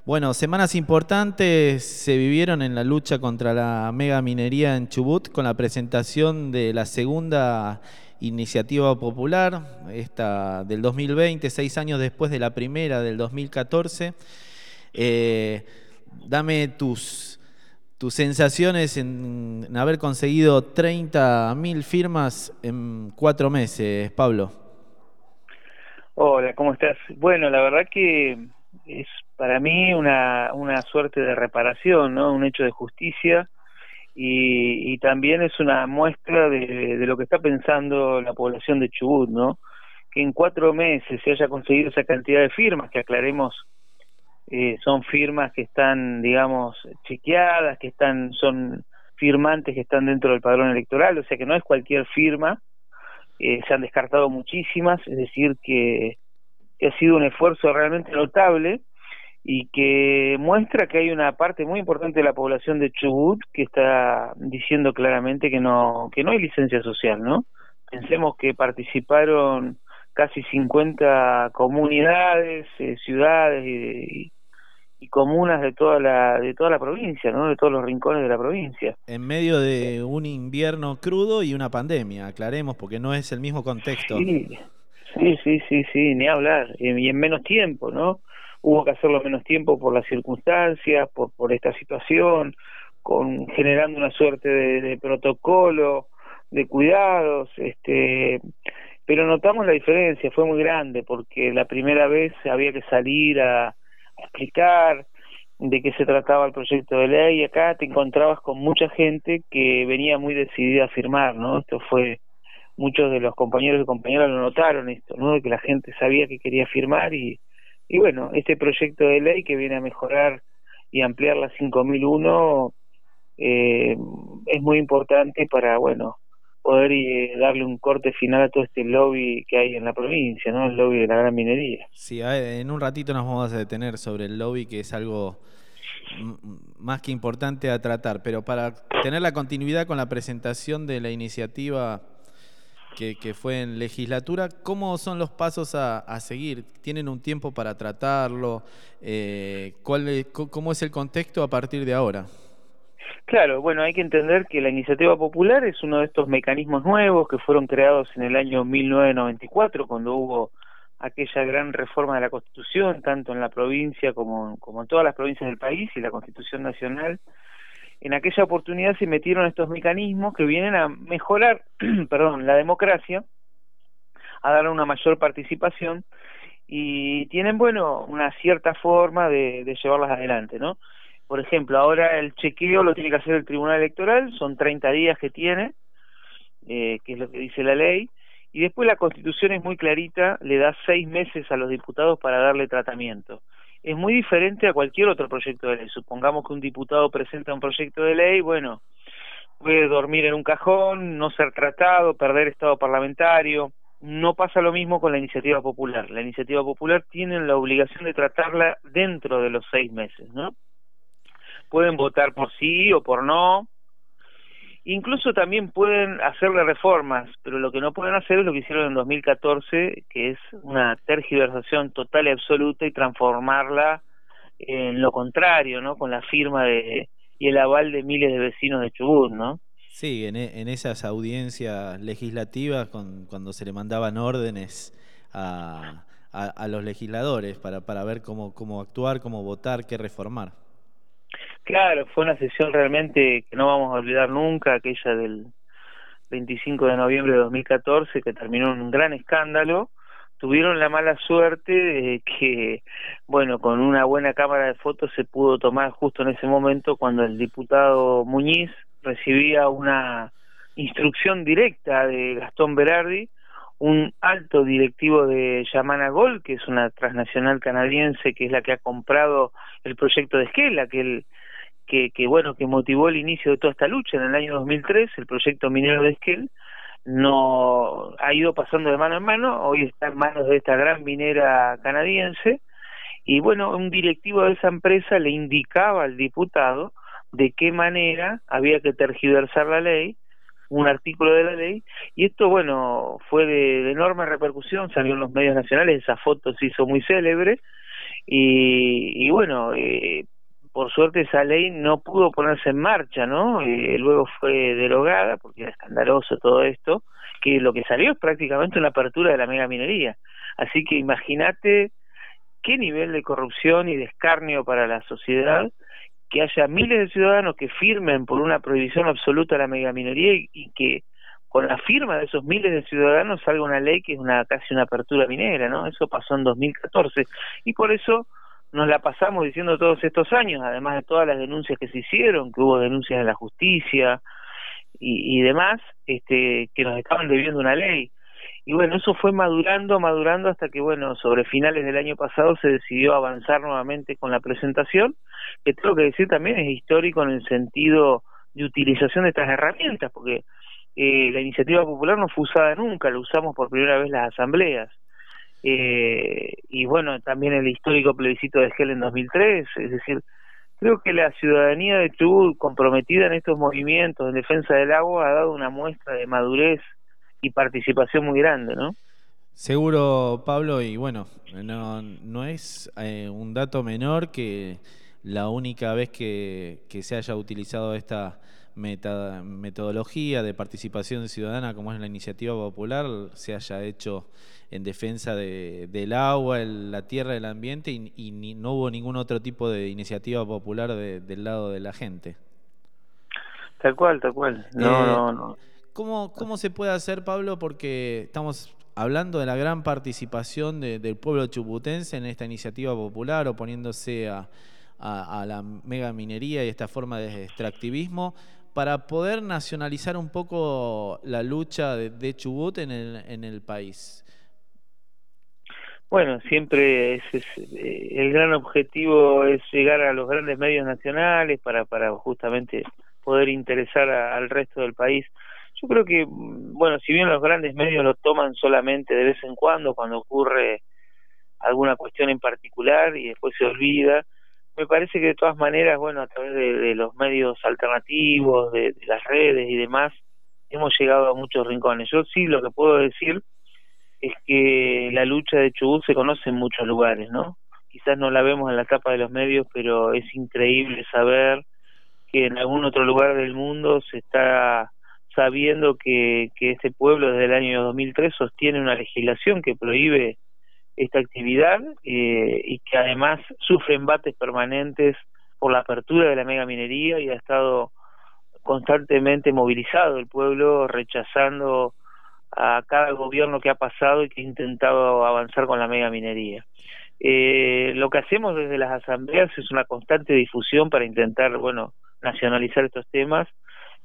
bueno, semanas importantes se vivieron en la lucha contra la mega minería en Chubut con la presentación de la segunda iniciativa popular, esta del 2020, seis años después de la primera del 2014. Eh, dame tus, tus sensaciones en, haber conseguido 30.000 firmas en cuatro meses, Pablo. Hola, ¿cómo estás? Bueno, la verdad que es para mí una, una suerte de reparación, ¿no? Un hecho de justicia y, y también es una muestra de, de lo que está pensando la población de Chubut, ¿no? Que en cuatro meses se haya conseguido esa cantidad de firmas, que aclaremos, eh, son firmas que están, digamos, chequeadas, que están, son firmantes que están dentro del padrón electoral, o sea que no es cualquier firma, eh, se han descartado muchísimas, es decir, que, que ha sido un esfuerzo realmente notable y que muestra que hay una parte muy importante de la población de Chubut que está diciendo claramente que no que no hay licencia social, ¿no? Pensemos que participaron casi 50 comunidades, eh, ciudades y, y, comunas de toda la de toda la provincia, ¿no? De todos los rincones de la provincia. En medio de un invierno crudo y una pandemia, aclaremos, porque no es el mismo contexto. Sí, sí, sí, sí, sí ni hablar, y en menos tiempo, ¿no? hubo que hacerlo menos tiempo por las circunstancias, por, por esta situación, con generando una suerte de, de protocolo, de cuidados, este, pero notamos la diferencia, fue muy grande, porque la primera vez había que salir a explicar de qué se trataba el proyecto de ley, y acá te encontrabas con mucha gente que venía muy decidida a firmar, ¿no? Esto fue, muchos de los compañeros y compañeras lo notaron esto, ¿no? De que la gente sabía que quería firmar y, y bueno, este proyecto de ley que viene a mejorar y ampliar la 5001 eh, es muy importante para, bueno, poder eh, darle un corte final a todo este lobby que hay en la provincia, ¿no? El lobby de la gran minería. Sí, en un ratito nos vamos a detener sobre el lobby, que es algo más que importante a tratar, pero para tener la continuidad con la presentación de la iniciativa que, que, fue en legislatura. ¿Cómo son los pasos a, seguir? ¿Tienen un tiempo para tratarlo? Eh, ¿cuál, ¿Cómo es el contexto a partir de ahora? Claro, bueno, hay que entender que la iniciativa popular es uno de estos mecanismos nuevos que fueron creados en el año 1994, cuando hubo aquella gran reforma de la Constitución, tanto en la provincia como, como en todas las provincias del país y la Constitución Nacional en aquella oportunidad se metieron estos mecanismos que vienen a mejorar, perdón, la democracia, a dar una mayor participación y tienen, bueno, una cierta forma de, de llevarlas adelante, ¿no? Por ejemplo, ahora el chequeo lo tiene que hacer el Tribunal Electoral, son 30 días que tiene, eh, que es lo que dice la ley, y después la Constitución es muy clarita, le da seis meses a los diputados para darle tratamiento. es muy diferente a cualquier otro proyecto de ley. Supongamos que un diputado presenta un proyecto de ley, bueno, puede dormir en un cajón, no ser tratado, perder estado parlamentario. No pasa lo mismo con la iniciativa popular. La iniciativa popular tiene la obligación de tratarla dentro de los seis meses, ¿no? Pueden votar por sí o por no, Incluso también pueden hacerle reformas, pero lo que no pueden hacer es lo que hicieron en 2014, que es una tergiversación total y absoluta y transformarla en lo contrario, ¿no? Con la firma de y el aval de miles de vecinos de Chubut, ¿no? Sí, en, e, esas audiencias legislativas, con, cuando se le mandaban órdenes a, a, a los legisladores para, para ver cómo, cómo actuar, cómo votar, qué reformar. Claro, fue una sesión realmente que no vamos a olvidar nunca, aquella del 25 de noviembre de 2014, que terminó en un gran escándalo. Tuvieron la mala suerte de que, bueno, con una buena cámara de fotos se pudo tomar justo en ese momento cuando el diputado Muñiz recibía una instrucción directa de Gastón Berardi, un alto directivo de Yamana Gold, que es una transnacional canadiense que es la que ha comprado el proyecto de Esquela, que que, que, bueno que motivó el inicio de toda esta lucha. En el año 2003 el proyecto minero de Esquel no ha ido pasando de mano en mano. Hoy está en manos de esta gran minera canadiense. Y bueno un directivo de esa empresa le indicaba al diputado de qué manera había que tergiversar la ley un artículo de la ley. Y esto bueno fue de, enorme repercusión. Salió en los medios nacionales. Esa foto se hizo muy célebre. Y, y bueno eh, por suerte esa ley no pudo ponerse en marcha, ¿no? Eh, luego fue derogada porque era escandaloso todo esto, que lo que salió es prácticamente una apertura de la mega minería. Así que imagínate qué nivel de corrupción y de escarnio para la sociedad que haya miles de ciudadanos que firmen por una prohibición absoluta de la megaminería y, y que con la firma de esos miles de ciudadanos salga una ley que es una casi una apertura minera, ¿no? Eso pasó en 2014 y por eso nos la pasamos diciendo todos estos años, además de todas las denuncias que se hicieron, que hubo denuncias de la justicia y, demás, este, que nos estaban debiendo una ley. Y bueno, eso fue madurando, madurando hasta que, bueno, sobre finales del año pasado se decidió avanzar nuevamente con la presentación, que tengo que decir también es histórico en el sentido de utilización de estas herramientas, porque eh, la iniciativa popular no fue usada nunca, la usamos por primera vez las asambleas eh, y bueno, también el histórico plebiscito de Esquel en 2003, es decir, creo que la ciudadanía de Chubut comprometida en estos movimientos en defensa del agua ha dado una muestra de madurez y participación muy grande, ¿no? Seguro, Pablo, y bueno, no, no es eh, un dato menor que la única vez que, que se haya utilizado esta meta, metodología de participación ciudadana como es la iniciativa popular se haya hecho en defensa de, del agua, el, la tierra, el ambiente y, y ni, no hubo ningún otro tipo de iniciativa popular de, del lado de la gente. Tal cual, tal cual. No, eh, no, no. ¿cómo, ¿Cómo se puede hacer, Pablo? Porque estamos hablando de la gran participación de, del pueblo chubutense en esta iniciativa popular, oponiéndose a, a, a la mega minería y esta forma de extractivismo para poder nacionalizar un poco la lucha de, Chubut en el, en el país? Bueno, siempre es, eh, el gran objetivo es llegar a los grandes medios nacionales para, para justamente poder interesar al resto del país. Yo creo que, bueno, si bien los grandes medios lo toman solamente de vez en cuando, cuando ocurre alguna cuestión en particular y después se olvida, me parece que de todas maneras, bueno, a través de, los medios alternativos, de, de, las redes y demás, hemos llegado a muchos rincones. Yo sí lo que puedo decir es que la lucha de Chubut se conoce en muchos lugares, ¿no? Quizás no la vemos en la tapa de los medios, pero es increíble saber que en algún otro lugar del mundo se está sabiendo que, que este pueblo desde el año 2003 sostiene una legislación que prohíbe esta actividad eh, y que además sufre embates permanentes por la apertura de la mega minería y ha estado constantemente movilizado el pueblo rechazando a cada gobierno que ha pasado y que ha intentado avanzar con la mega minería. Eh, lo que hacemos desde las asambleas es una constante difusión para intentar, bueno, nacionalizar estos temas.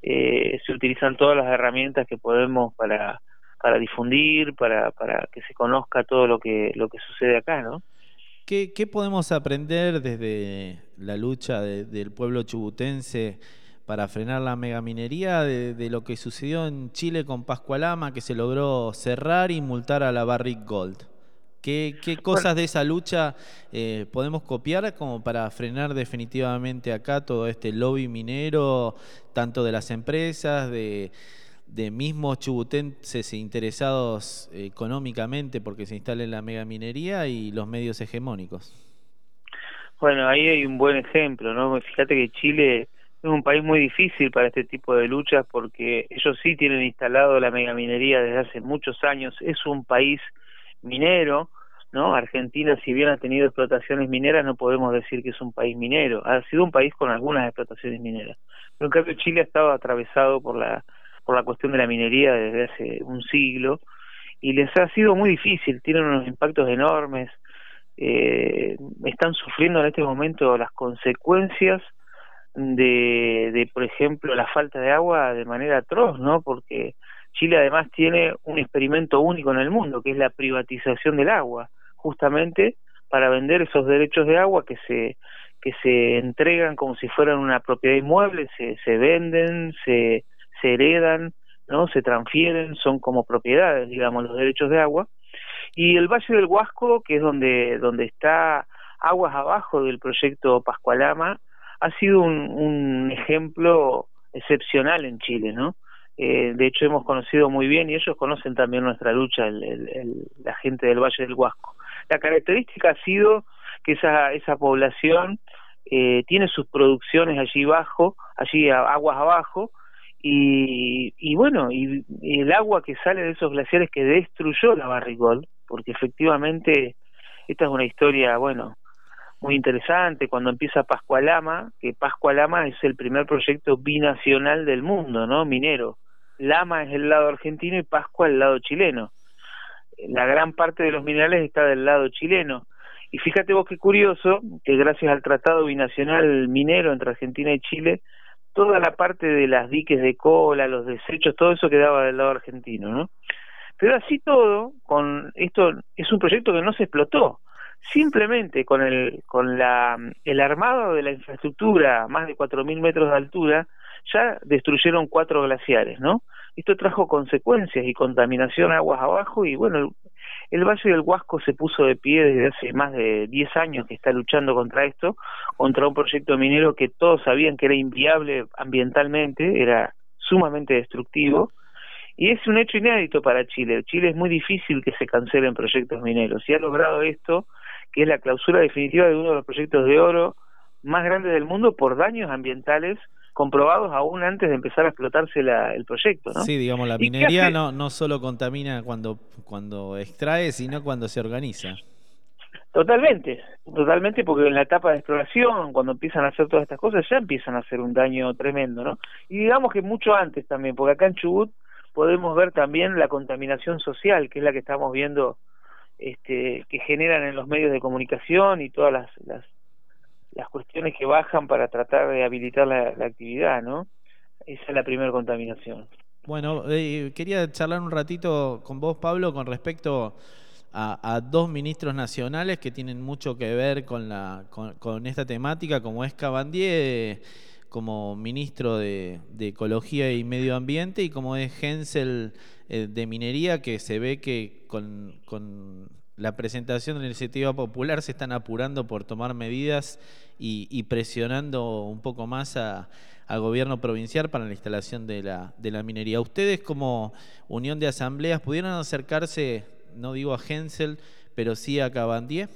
Eh, se utilizan todas las herramientas que podemos para para difundir, para, para que se conozca todo lo que lo que sucede acá, ¿no? ¿Qué, qué podemos aprender desde la lucha de- del pueblo chubutense para frenar la megaminería de, de lo que sucedió en Chile con Pascualama, que se logró cerrar y multar a la Barrick Gold? ¿Qué, qué cosas de esa lucha eh, podemos copiar como para frenar definitivamente acá todo este lobby minero, tanto de las empresas, de, de mismos chubutenses interesados económicamente porque se instale la megaminería y los medios hegemónicos? Bueno, ahí hay un buen ejemplo, ¿no? Fíjate que Chile es un país muy difícil para este tipo de luchas porque ellos sí tienen instalado la megaminería desde hace muchos años, es un país minero, ¿no? Argentina, si bien ha tenido explotaciones mineras, no podemos decir que es un país minero, ha sido un país con algunas explotaciones mineras. Pero en cambio Chile ha estado atravesado por la por la cuestión de la minería desde hace un siglo y les ha sido muy difícil, tienen unos impactos enormes, eh, están sufriendo en este momento las consecuencias de, de, por ejemplo, la falta de agua de manera atroz, ¿no? Porque Chile además tiene un experimento único en el mundo, que es la privatización del agua, justamente para vender esos derechos de agua que se que se entregan como si fueran una propiedad inmueble, se, se venden, se, se heredan, ¿no? Se transfieren, son como propiedades, digamos, los derechos de agua. Y el Valle del Huasco, que es donde, donde está aguas abajo del proyecto Pascualama, ha sido un, ejemplo excepcional en Chile, ¿no? Eh, de hecho, hemos conocido muy bien, y ellos conocen también nuestra lucha, el, el, el, la gente del Valle del Huasco. La característica ha sido que esa, esa población eh, tiene sus producciones allí abajo, allí aguas abajo, y, y bueno, y, el agua que sale de esos glaciares que destruyó la Barrigol, porque efectivamente esta es una historia, bueno, muy interesante, cuando empieza Pascualama, que Pascualama es el primer proyecto binacional del mundo, ¿no? Minero. Lama es el lado argentino y Pascua el lado chileno. La gran parte de los minerales está del lado chileno. Y fíjate vos qué curioso que gracias al Tratado Binacional Minero entre Argentina y Chile, toda la parte de las diques de cola, los desechos, todo eso quedaba del lado argentino, ¿no? Pero así todo, con esto es un proyecto que no se explotó. Simplemente con el con la el armado de la infraestructura, más de 4000 metros de altura, ya destruyeron cuatro glaciares, ¿no? Esto trajo consecuencias y contaminación aguas abajo y bueno, el, Valle del Huasco se puso de pie desde hace más de 10 años que está luchando contra esto, contra un proyecto minero que todos sabían que era inviable ambientalmente, era sumamente destructivo, y es un hecho inédito para Chile. Chile es muy difícil que se cancelen proyectos mineros, y ha logrado esto, que es la clausura definitiva de uno de los proyectos de oro más grandes del mundo por daños ambientales comprobados aún antes de empezar a explotarse la, el proyecto, ¿no? Sí, digamos, la minería no, no solo contamina cuando, cuando extrae, sino cuando se organiza. Totalmente, totalmente, porque en la etapa de exploración, cuando empiezan a hacer todas estas cosas, ya empiezan a hacer un daño tremendo, ¿no? Y digamos que mucho antes también, porque acá en Chubut podemos ver también la contaminación social, que es la que estamos viendo este, que generan en los medios de comunicación y todas las, las las cuestiones que bajan para tratar de habilitar la, actividad, ¿no? Esa es la primera contaminación. Bueno, eh, quería charlar un ratito con vos, Pablo, con respecto a, dos ministros nacionales que tienen mucho que ver con, la, con, con esta temática, como es Cabandier como ministro de, de, Ecología y Medio Ambiente y como es Hensel eh, de Minería, que se ve que con la presentación de la iniciativa popular se están apurando por tomar medidas y, presionando un poco más a, al gobierno provincial para la instalación de la, de la minería. ¿Ustedes como Unión de Asambleas pudieron acercarse, no digo a Hensel, pero sí a Cabandier?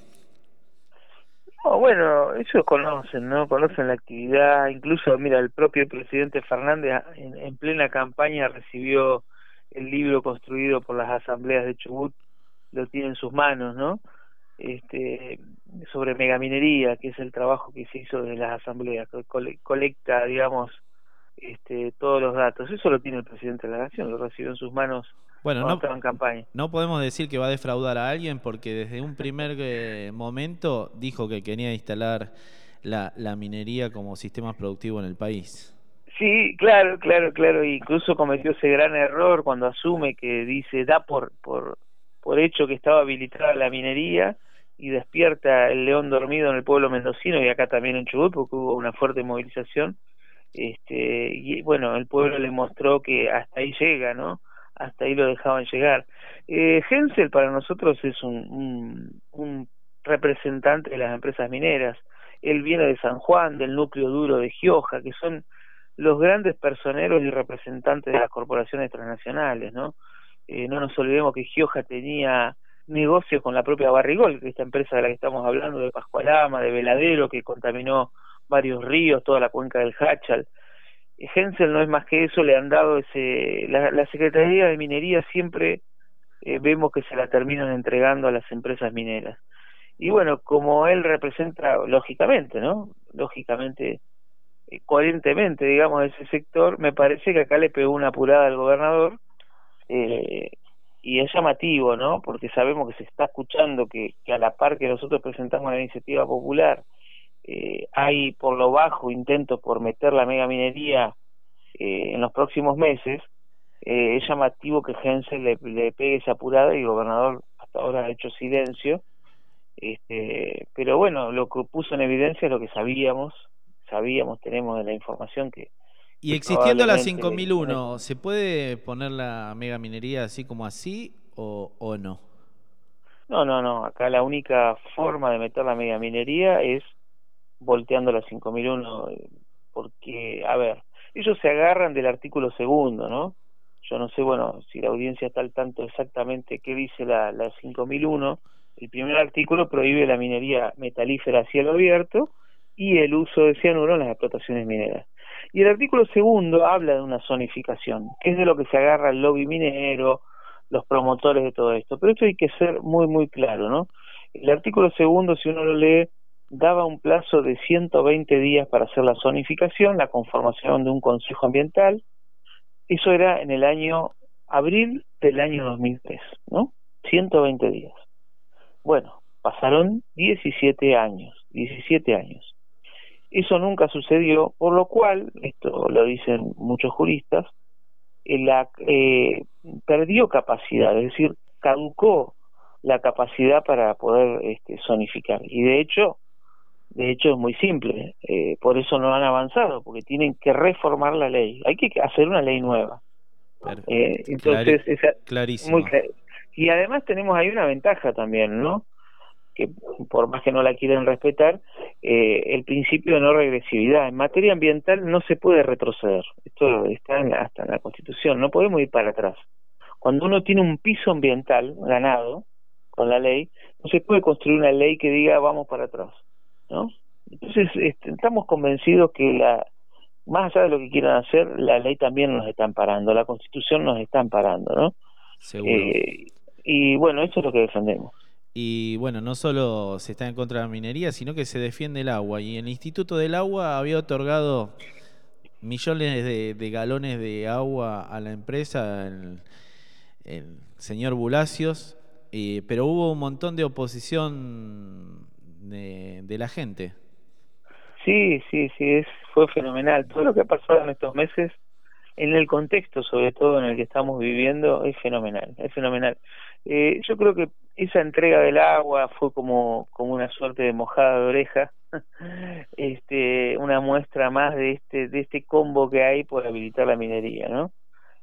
No, bueno, ellos conocen, ¿no? Conocen la actividad, incluso, mira, el propio presidente Fernández en, en plena campaña recibió el libro construido por las asambleas de Chubut lo tiene en sus manos, ¿no? Este, sobre megaminería, que es el trabajo que se hizo desde las asambleas, cole, colecta, digamos, este, todos los datos. Eso lo tiene el presidente de la Nación, lo recibió en sus manos bueno, cuando no, estaba en campaña. No podemos decir que va a defraudar a alguien porque desde un primer eh, momento dijo que quería instalar la, la minería como sistema productivo en el país. Sí, claro, claro, claro. Incluso cometió ese gran error cuando asume que dice da por por por hecho que estaba habilitada la minería y despierta el león dormido en el pueblo mendocino y acá también en Chubut porque hubo una fuerte movilización. Este y bueno el pueblo le mostró que hasta ahí llega no hasta ahí lo dejaban llegar. Eh, Hensel para nosotros es un, un, un representante de las empresas mineras. Él viene de San Juan del núcleo duro de Gioja que son los grandes personeros y representantes de las corporaciones transnacionales no eh, no nos olvidemos que Gioja tenía negocios con la propia Barrigol, que esta empresa de la que estamos hablando, de Pascualama, de Veladero, que contaminó varios ríos, toda la cuenca del Hachal. Hensel no es más que eso, le han dado ese... La, Secretaría de Minería siempre eh, vemos que se la terminan entregando a las empresas mineras. Y bueno, como él representa, lógicamente, ¿no? Lógicamente, eh, coherentemente, digamos, ese sector, me parece que acá le pegó una apurada al gobernador, eh, y es llamativo, ¿no? Porque sabemos que se está escuchando que, a la par que nosotros presentamos la iniciativa popular, eh, hay por lo bajo intentos por meter la mega minería eh, en los próximos meses, eh, es llamativo que Hensel le, le, pegue esa apurada y el gobernador hasta ahora ha hecho silencio. Este, pero bueno, lo que puso en evidencia es lo que sabíamos, sabíamos, tenemos de la información que, y existiendo la 5001, ¿se puede poner la mega minería así como así o, o no? No, no, no. Acá la única forma de meter la mega minería es volteando la 5001, porque, a ver, ellos se agarran del artículo segundo, ¿no? Yo no sé, bueno, si la audiencia está al tanto exactamente qué dice la, la 5001. El primer artículo prohíbe la minería metalífera a cielo abierto y el uso de cianuro en las explotaciones mineras. Y el artículo segundo habla de una zonificación, que es de lo que se agarra el lobby minero, los promotores de todo esto. Pero esto hay que ser muy, muy claro, ¿no? El artículo segundo, si uno lo lee, daba un plazo de 120 días para hacer la zonificación, la conformación de un consejo ambiental. Eso era en el año abril del año 2003, ¿no? 120 días. Bueno, pasaron 17 años, 17 años. Eso nunca sucedió, por lo cual, esto lo dicen muchos juristas, eh, la, eh, perdió capacidad, es decir, caducó la capacidad para poder este, zonificar. Y de hecho, de hecho es muy simple, eh, por eso no han avanzado, porque tienen que reformar la ley. Hay que hacer una ley nueva. Eh, entonces, clarísimo. y además tenemos ahí una ventaja también, ¿no? Que por más que no la quieren respetar, eh, el principio de no regresividad. En materia ambiental no se puede retroceder. Esto está en hasta en la Constitución. No podemos ir para atrás. Cuando uno tiene un piso ambiental ganado con la ley, no se puede construir una ley que diga vamos para atrás. ¿no? Entonces, este, estamos convencidos que la más allá de lo que quieran hacer, la ley también nos está amparando, la Constitución nos está amparando, ¿no? Seguro. Eh, y bueno, eso es lo que defendemos. Y bueno, no solo se está en contra de la minería, sino que se defiende el agua. Y el Instituto del Agua había otorgado millones de, galones de agua a la empresa, el, señor Bulacios, pero hubo un montón de oposición de, de, la gente. Sí, sí, sí, es, fue fenomenal. Todo lo que ha pasado en estos meses, en el contexto sobre todo en el que estamos viviendo, es fenomenal, es fenomenal. Eh, yo creo que esa entrega del agua fue como, como una suerte de mojada de oreja, este, una muestra más de este, de este combo que hay por habilitar la minería, ¿no?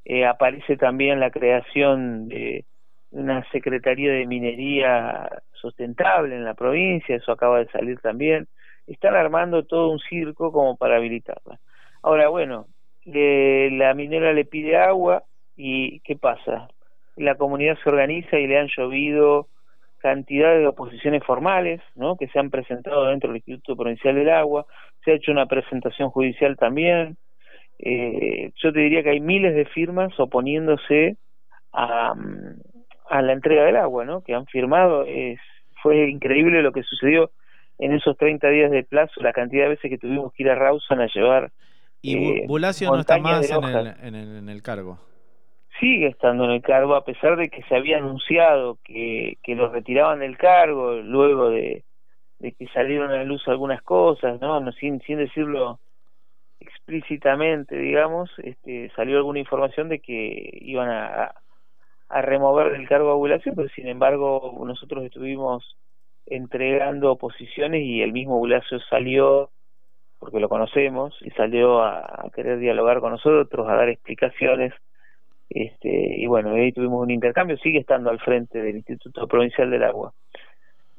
Eh, aparece también la creación de una Secretaría de Minería sustentable en la provincia, eso acaba de salir también. Están armando todo un circo como para habilitarla. Ahora, bueno, la minera le pide agua y ¿qué pasa? La comunidad se organiza y le han llovido cantidad de oposiciones formales, ¿no? Que se han presentado dentro del Instituto Provincial del Agua, se ha hecho una presentación judicial también. Eh, yo te diría que hay miles de firmas oponiéndose a, a la entrega del agua, ¿no? Que han firmado. Es, fue increíble lo que sucedió en esos 30 días de plazo, la cantidad de veces que tuvimos que ir a Rawson a llevar. Y eh, Bulacio no está más en el, en, el, en el cargo sigue estando en el cargo a pesar de que se había anunciado que, que lo retiraban del cargo luego de, de que salieron a luz algunas cosas, ¿no? no sin, sin decirlo explícitamente, digamos, este, salió alguna información de que iban a, a remover del cargo a ovulación, pero sin embargo nosotros estuvimos entregando posiciones y el mismo Bulacio salió, porque lo conocemos, y salió a querer dialogar con nosotros, a dar explicaciones. Este, y bueno, ahí tuvimos un intercambio, sigue estando al frente del Instituto Provincial del Agua.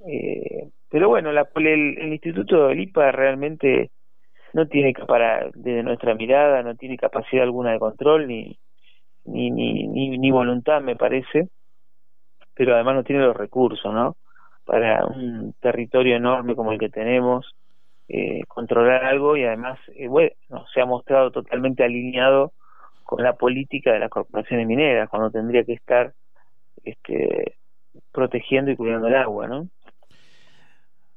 Eh, pero bueno, la, el, el, Instituto del IPA realmente no tiene para desde nuestra mirada no tiene capacidad alguna de control ni ni, ni, ni, ni voluntad me parece pero además no tiene los recursos no para un territorio enorme como el que tenemos eh, controlar algo y además eh, bueno se ha mostrado totalmente alineado con la política de las corporaciones mineras cuando tendría que estar este protegiendo y cuidando el agua no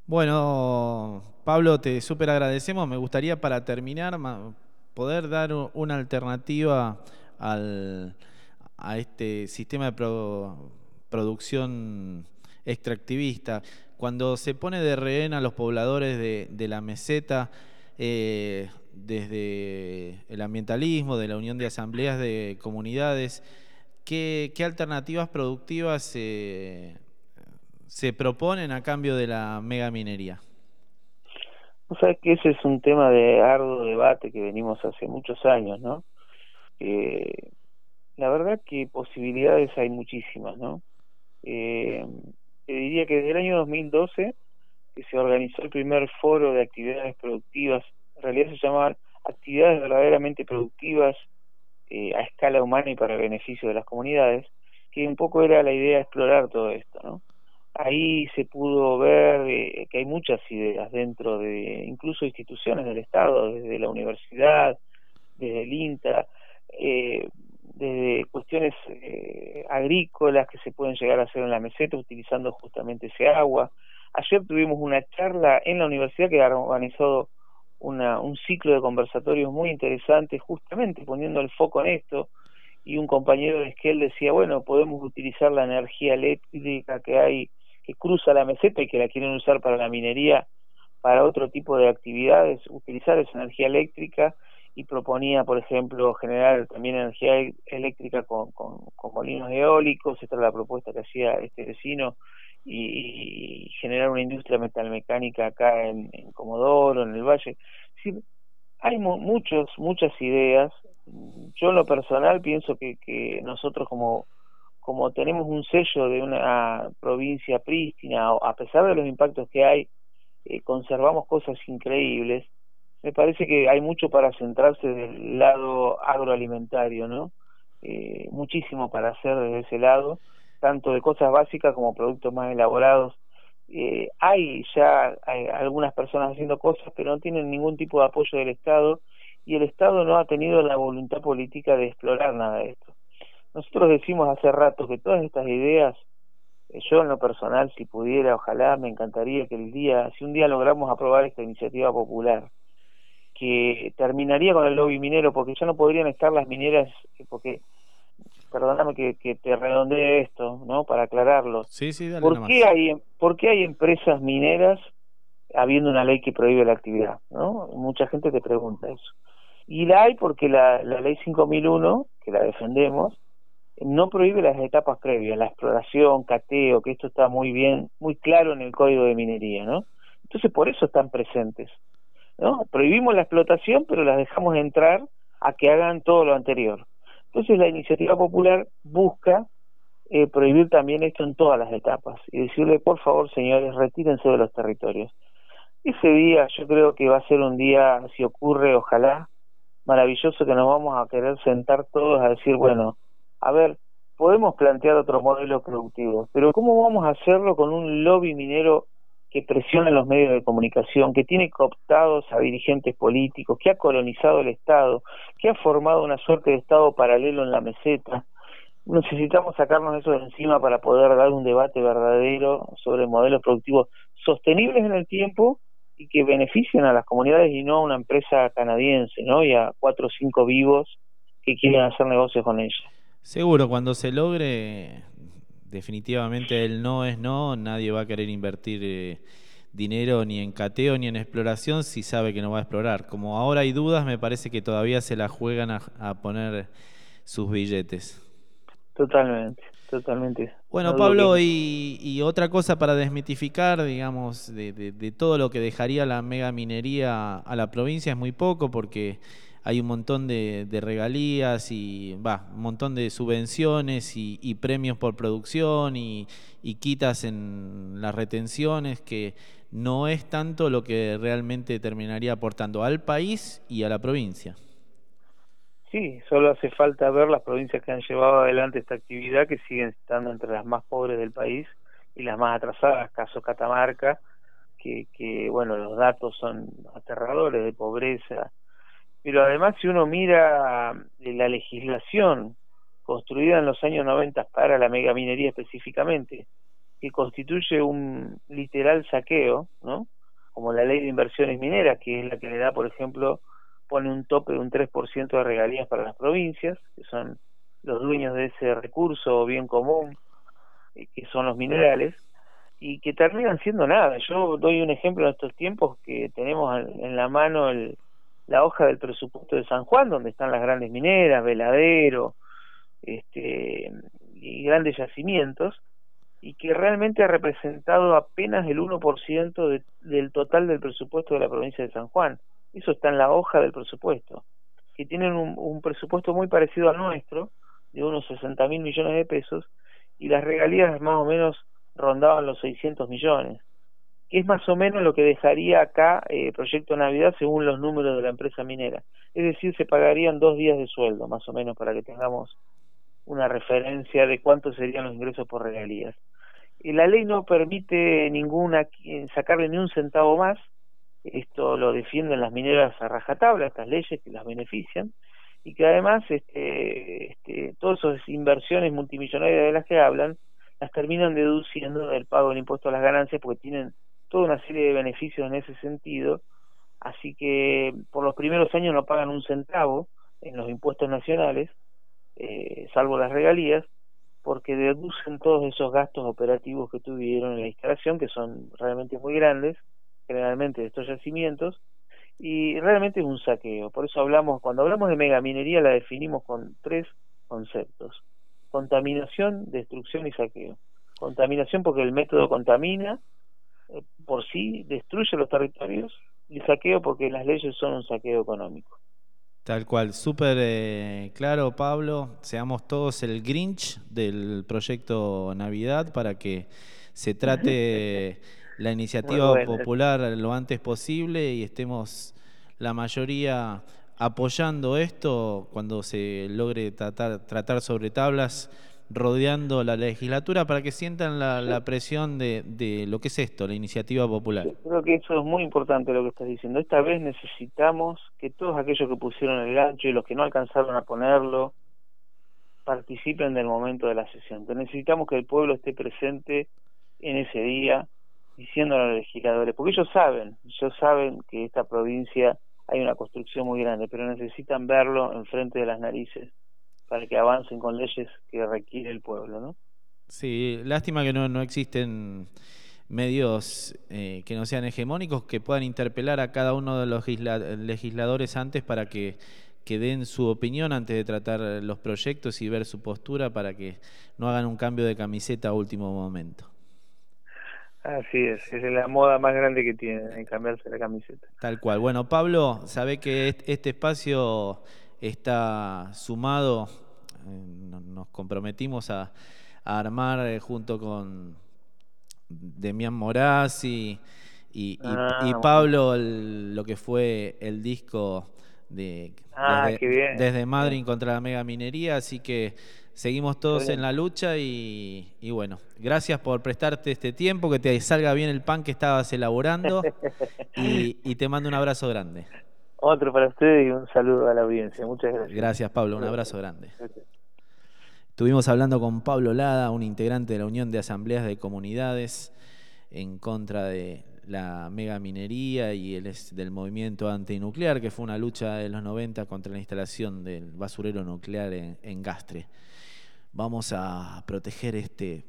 bueno, Pablo, te súper agradecemos. Me gustaría para terminar poder dar una alternativa al, a este sistema de pro, producción extractivista. Cuando se pone de rehén a los pobladores de, de la meseta, eh, desde el ambientalismo, de la Unión de Asambleas de Comunidades, ¿qué, qué alternativas productivas se se proponen a cambio de la megaminería? O sea que ese es un tema de arduo debate que venimos hace muchos años, ¿no? La verdad que posibilidades hay muchísimas, ¿no? Eh, te diría que desde el año 2012, que se organizó el primer foro de actividades productivas, en realidad se llamaban actividades verdaderamente productivas eh, a escala humana y para el beneficio de las comunidades, que un poco era la idea de explorar todo esto, ¿no? ahí se pudo ver eh, que hay muchas ideas dentro de incluso instituciones del Estado, desde la universidad, desde el INTA, eh, desde cuestiones eh, agrícolas que se pueden llegar a hacer en la meseta utilizando justamente ese agua. Ayer tuvimos una charla en la universidad que ha organizado una, un ciclo de conversatorios muy interesante justamente poniendo el foco en esto y un compañero de Esquel decía, bueno, podemos utilizar la energía eléctrica que hay que cruza la meseta y que la quieren usar para la minería, para otro tipo de actividades, utilizar esa energía eléctrica y proponía, por ejemplo, generar también energía e-, eléctrica con, con, molinos eólicos, esta era la propuesta que hacía este vecino, y, generar una industria metalmecánica acá en, Comodoro, en el Valle. Sí, hay muchos, muchas ideas. Yo en lo personal pienso que, que nosotros como como tenemos un sello de una provincia prístina, a pesar de los impactos que hay, eh, conservamos cosas increíbles, me parece que hay mucho para centrarse del lado agroalimentario, ¿no? Eh, muchísimo para hacer desde ese lado, tanto de cosas básicas como productos más elaborados. Eh, hay ya hay algunas personas haciendo cosas, pero no tienen ningún tipo de apoyo del Estado y el Estado no ha tenido la voluntad política de explorar nada de esto. Nosotros decimos hace rato que todas estas ideas, eh, yo en lo personal, si pudiera, ojalá, me encantaría que el día, si un día logramos aprobar esta iniciativa popular, que terminaría con el lobby minero, porque ya no podrían estar las mineras, eh, porque, perdóname que, que te redondee esto, ¿no? Para aclararlo. Sí, sí, dale ¿Por, qué hay, ¿Por qué hay empresas mineras habiendo una ley que prohíbe la actividad? ¿no? Mucha gente te pregunta eso. Y la hay porque la, la ley 5001, que la defendemos, no prohíbe las etapas previas, la exploración, cateo, que esto está muy bien, muy claro en el código de minería, ¿no? Entonces por eso están presentes, ¿no? Prohibimos la explotación, pero las dejamos entrar a que hagan todo lo anterior. Entonces la iniciativa popular busca eh, prohibir también esto en todas las etapas y decirle, por favor, señores, retírense de los territorios. Ese día yo creo que va a ser un día, si ocurre, ojalá, maravilloso que nos vamos a querer sentar todos a decir, bueno, a ver, podemos plantear otro modelo productivo, pero ¿cómo vamos a hacerlo con un lobby minero que presiona los medios de comunicación, que tiene cooptados a dirigentes políticos, que ha colonizado el Estado, que ha formado una suerte de Estado paralelo en la meseta? Necesitamos sacarnos eso de encima para poder dar un debate verdadero sobre modelos productivos sostenibles en el tiempo y que beneficien a las comunidades y no a una empresa canadiense, ¿no? Y a cuatro o cinco vivos que quieren hacer negocios con ella. Seguro, cuando se logre, definitivamente el no es no, nadie va a querer invertir eh, dinero ni en cateo ni en exploración si sabe que no va a explorar. Como ahora hay dudas, me parece que todavía se la juegan a, poner sus billetes. Totalmente. totalmente. Bueno, Pablo, que- y, y otra cosa para desmitificar, digamos, de, de- de todo lo que dejaría la mega minería a la provincia es muy poco porque hay un montón de, de regalías y va, un montón de subvenciones y, premios por producción y, y quitas en las retenciones que no es tanto lo que realmente terminaría aportando al país y a la provincia. Sí, solo hace falta ver las provincias que han llevado adelante esta actividad, que siguen estando entre las más pobres del país y las más atrasadas, caso Catamarca, que, que bueno, los datos son aterradores de pobreza. Pero además, si uno mira eh, la legislación construida en los años 90 para la megaminería específicamente, que constituye un literal saqueo, ¿no? Como la ley de inversiones mineras, que es la que le da, por ejemplo, pone un tope de un 3% de regalías para las provincias, que son los dueños de ese recurso o bien común, eh, que son los minerales, y que terminan siendo nada. Yo doy un ejemplo en estos tiempos que tenemos en en la mano el, la hoja del presupuesto de San Juan, donde están las grandes mineras, Veladero, este, y grandes yacimientos, y que realmente ha representado apenas el 1% de, del total del presupuesto de la provincia de San Juan. Eso está en la hoja del presupuesto, que tienen un, un presupuesto muy parecido al nuestro, de unos 60 mil millones de pesos, y las regalías más o menos rondaban los 600 millones, que es más o menos lo que dejaría acá eh, Proyecto Navidad según los números de la empresa minera. Es decir, se pagarían dos días de sueldo, más o menos, para que tengamos una referencia de cuántos serían los ingresos por regalías. Y la ley no permite ninguna sacarle ni un centavo más, esto lo defienden las mineras a rajatabla, estas leyes que las benefician, y que además este, este, todas esas inversiones multimillonarias de las que hablan, las terminan deduciendo del pago del impuesto a las ganancias porque tienen toda una serie de beneficios en ese sentido, así que por los primeros años no pagan un centavo en los impuestos nacionales, eh, salvo las regalías, porque deducen todos esos gastos operativos que tuvieron en la instalación, que son realmente muy grandes, generalmente de estos yacimientos, y realmente es un saqueo. Por eso hablamos, cuando hablamos de megaminería la definimos con tres conceptos. Contaminación, destrucción y saqueo. Contaminación porque el método contamina, por sí destruye los territorios, y saqueo porque las leyes son un saqueo económico. Tal cual, súper eh, claro, Pablo. Seamos todos el Grinch del proyecto Navidad para que se trate la iniciativa bueno. popular lo antes posible y estemos la mayoría apoyando esto cuando se logre tratar, tratar sobre tablas, rodeando la legislatura para que sientan la, la presión de, de lo que es esto, la iniciativa popular. Creo que eso es muy importante lo que estás diciendo. Esta vez necesitamos que todos aquellos que pusieron el gancho y los que no alcanzaron a ponerlo participen del momento de la sesión. Necesitamos que el pueblo esté presente en ese día diciendo a los legisladores, porque ellos saben, ellos saben que esta provincia hay una construcción muy grande, pero necesitan verlo enfrente de las narices para que avancen con leyes que requiere el pueblo, ¿no? Sí, lástima que no, no existen medios eh, que no sean hegemónicos que puedan interpelar a cada uno de los legisla- legisladores antes para que, que den su opinión antes de tratar los proyectos y ver su postura para que no hagan un cambio de camiseta a último momento. Así es, es la moda más grande que tienen, en cambiarse la camiseta. Tal cual. Bueno, Pablo, sabe que est- este espacio está sumado, eh, no- nos comprometimos a, a armar eh, junto con Demián Moraz y, y, Ah, y. Pablo el- lo que fue el disco de Ah, desde, Madrid contra la mega minería, así que seguimos todos en la lucha y, y bueno, gracias por prestarte este tiempo, que te salga bien el pan que estabas elaborando y, y te mando un abrazo grande. Otro para ustedes y un saludo a la audiencia. Muchas gracias. Gracias, Pablo. Un abrazo grande. Estuvimos hablando con Pablo Lada, un integrante de la Unión de Asambleas de Comunidades en contra de la mega minería y el es- del movimiento antinuclear, que fue una lucha de los 90 contra la instalación del basurero nuclear en, en Gastre. Vamos a proteger este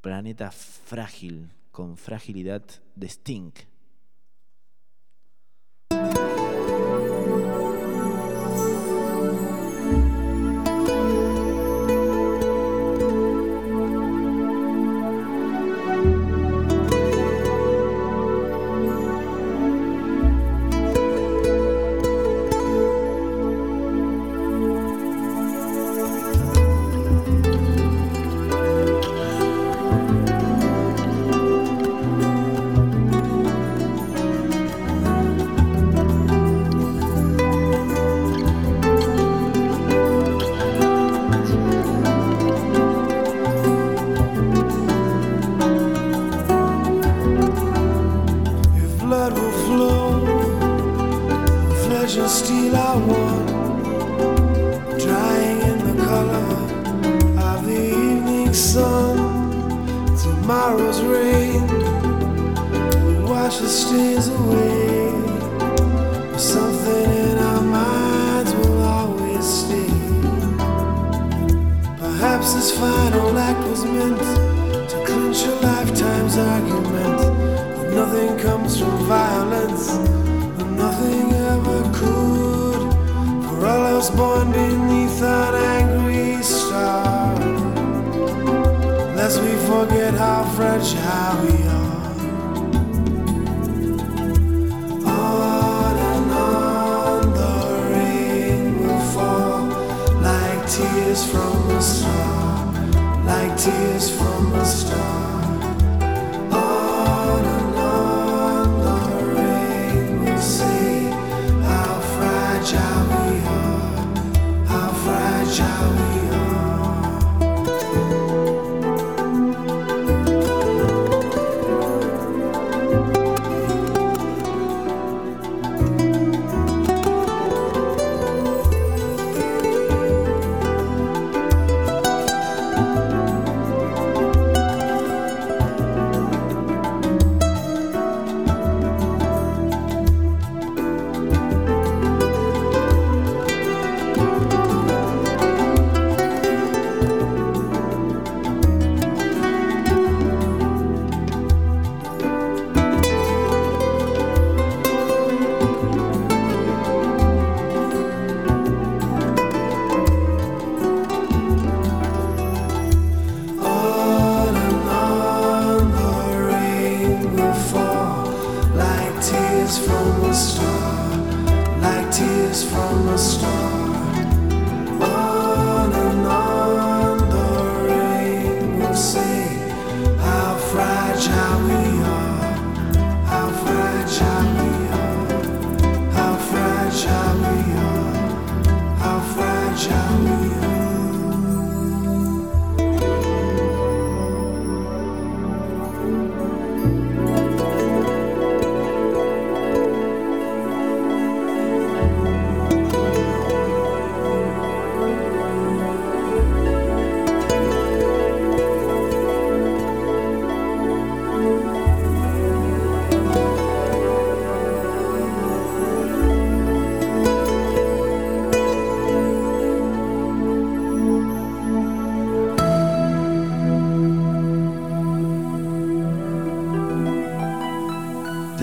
planeta frágil, con fragilidad de Sting.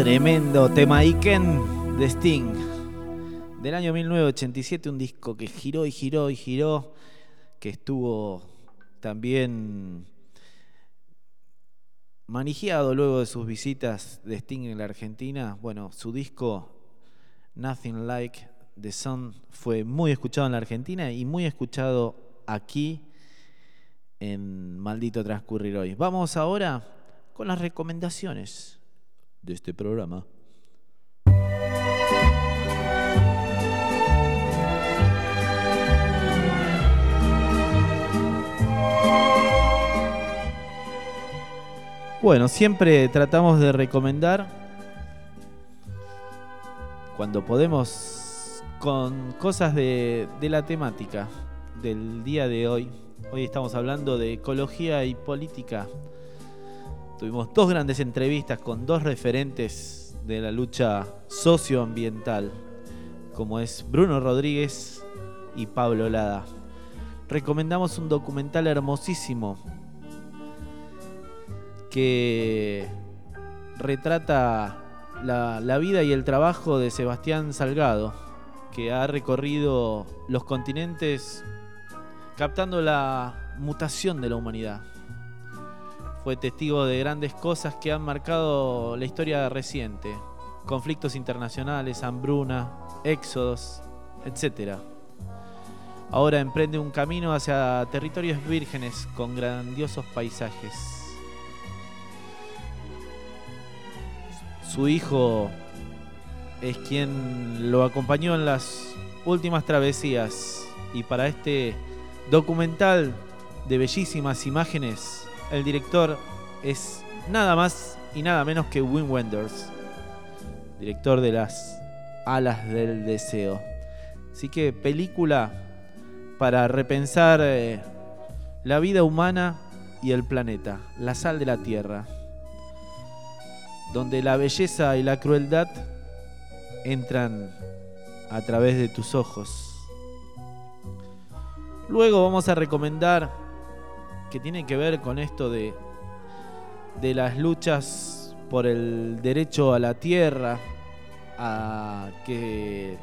Tremendo tema Iken de Sting. Del año 1987, un disco que giró y giró y giró, que estuvo también manijeado luego de sus visitas de Sting en la Argentina. Bueno, su disco Nothing Like the Sun fue muy escuchado en la Argentina y muy escuchado aquí en Maldito Transcurrir Hoy. Vamos ahora con las recomendaciones de este programa. Bueno, siempre tratamos de recomendar cuando podemos con cosas de, de la temática del día de hoy. Hoy estamos hablando de ecología y política. Tuvimos dos grandes entrevistas con dos referentes de la lucha socioambiental, como es Bruno Rodríguez y Pablo Lada. Recomendamos un documental hermosísimo que retrata la, la vida y el trabajo de Sebastián Salgado, que ha recorrido los continentes captando la mutación de la humanidad fue testigo de grandes cosas que han marcado la historia reciente. Conflictos internacionales, hambruna, éxodos, etc. Ahora emprende un camino hacia territorios vírgenes con grandiosos paisajes. Su hijo es quien lo acompañó en las últimas travesías y para este documental de bellísimas imágenes el director es nada más y nada menos que Wim Wenders, director de las Alas del Deseo. Así que película para repensar eh, la vida humana y el planeta, la sal de la tierra, donde la belleza y la crueldad entran a través de tus ojos. Luego vamos a recomendar que tiene que ver con esto de, de las luchas por el derecho a la tierra, a que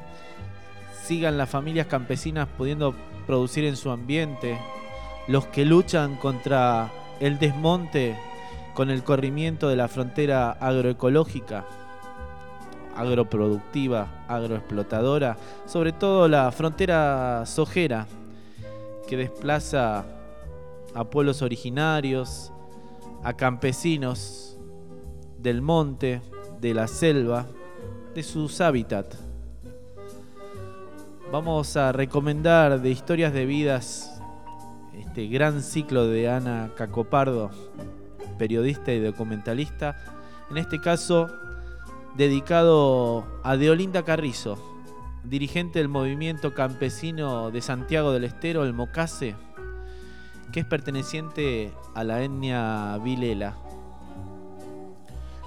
sigan las familias campesinas pudiendo producir en su ambiente, los que luchan contra el desmonte con el corrimiento de la frontera agroecológica, agroproductiva, agroexplotadora, sobre todo la frontera sojera que desplaza a pueblos originarios, a campesinos del monte, de la selva, de sus hábitats. Vamos a recomendar de historias de vidas este gran ciclo de Ana Cacopardo, periodista y documentalista, en este caso dedicado a Deolinda Carrizo, dirigente del movimiento campesino de Santiago del Estero, el Mocase, que es perteneciente a la etnia Vilela.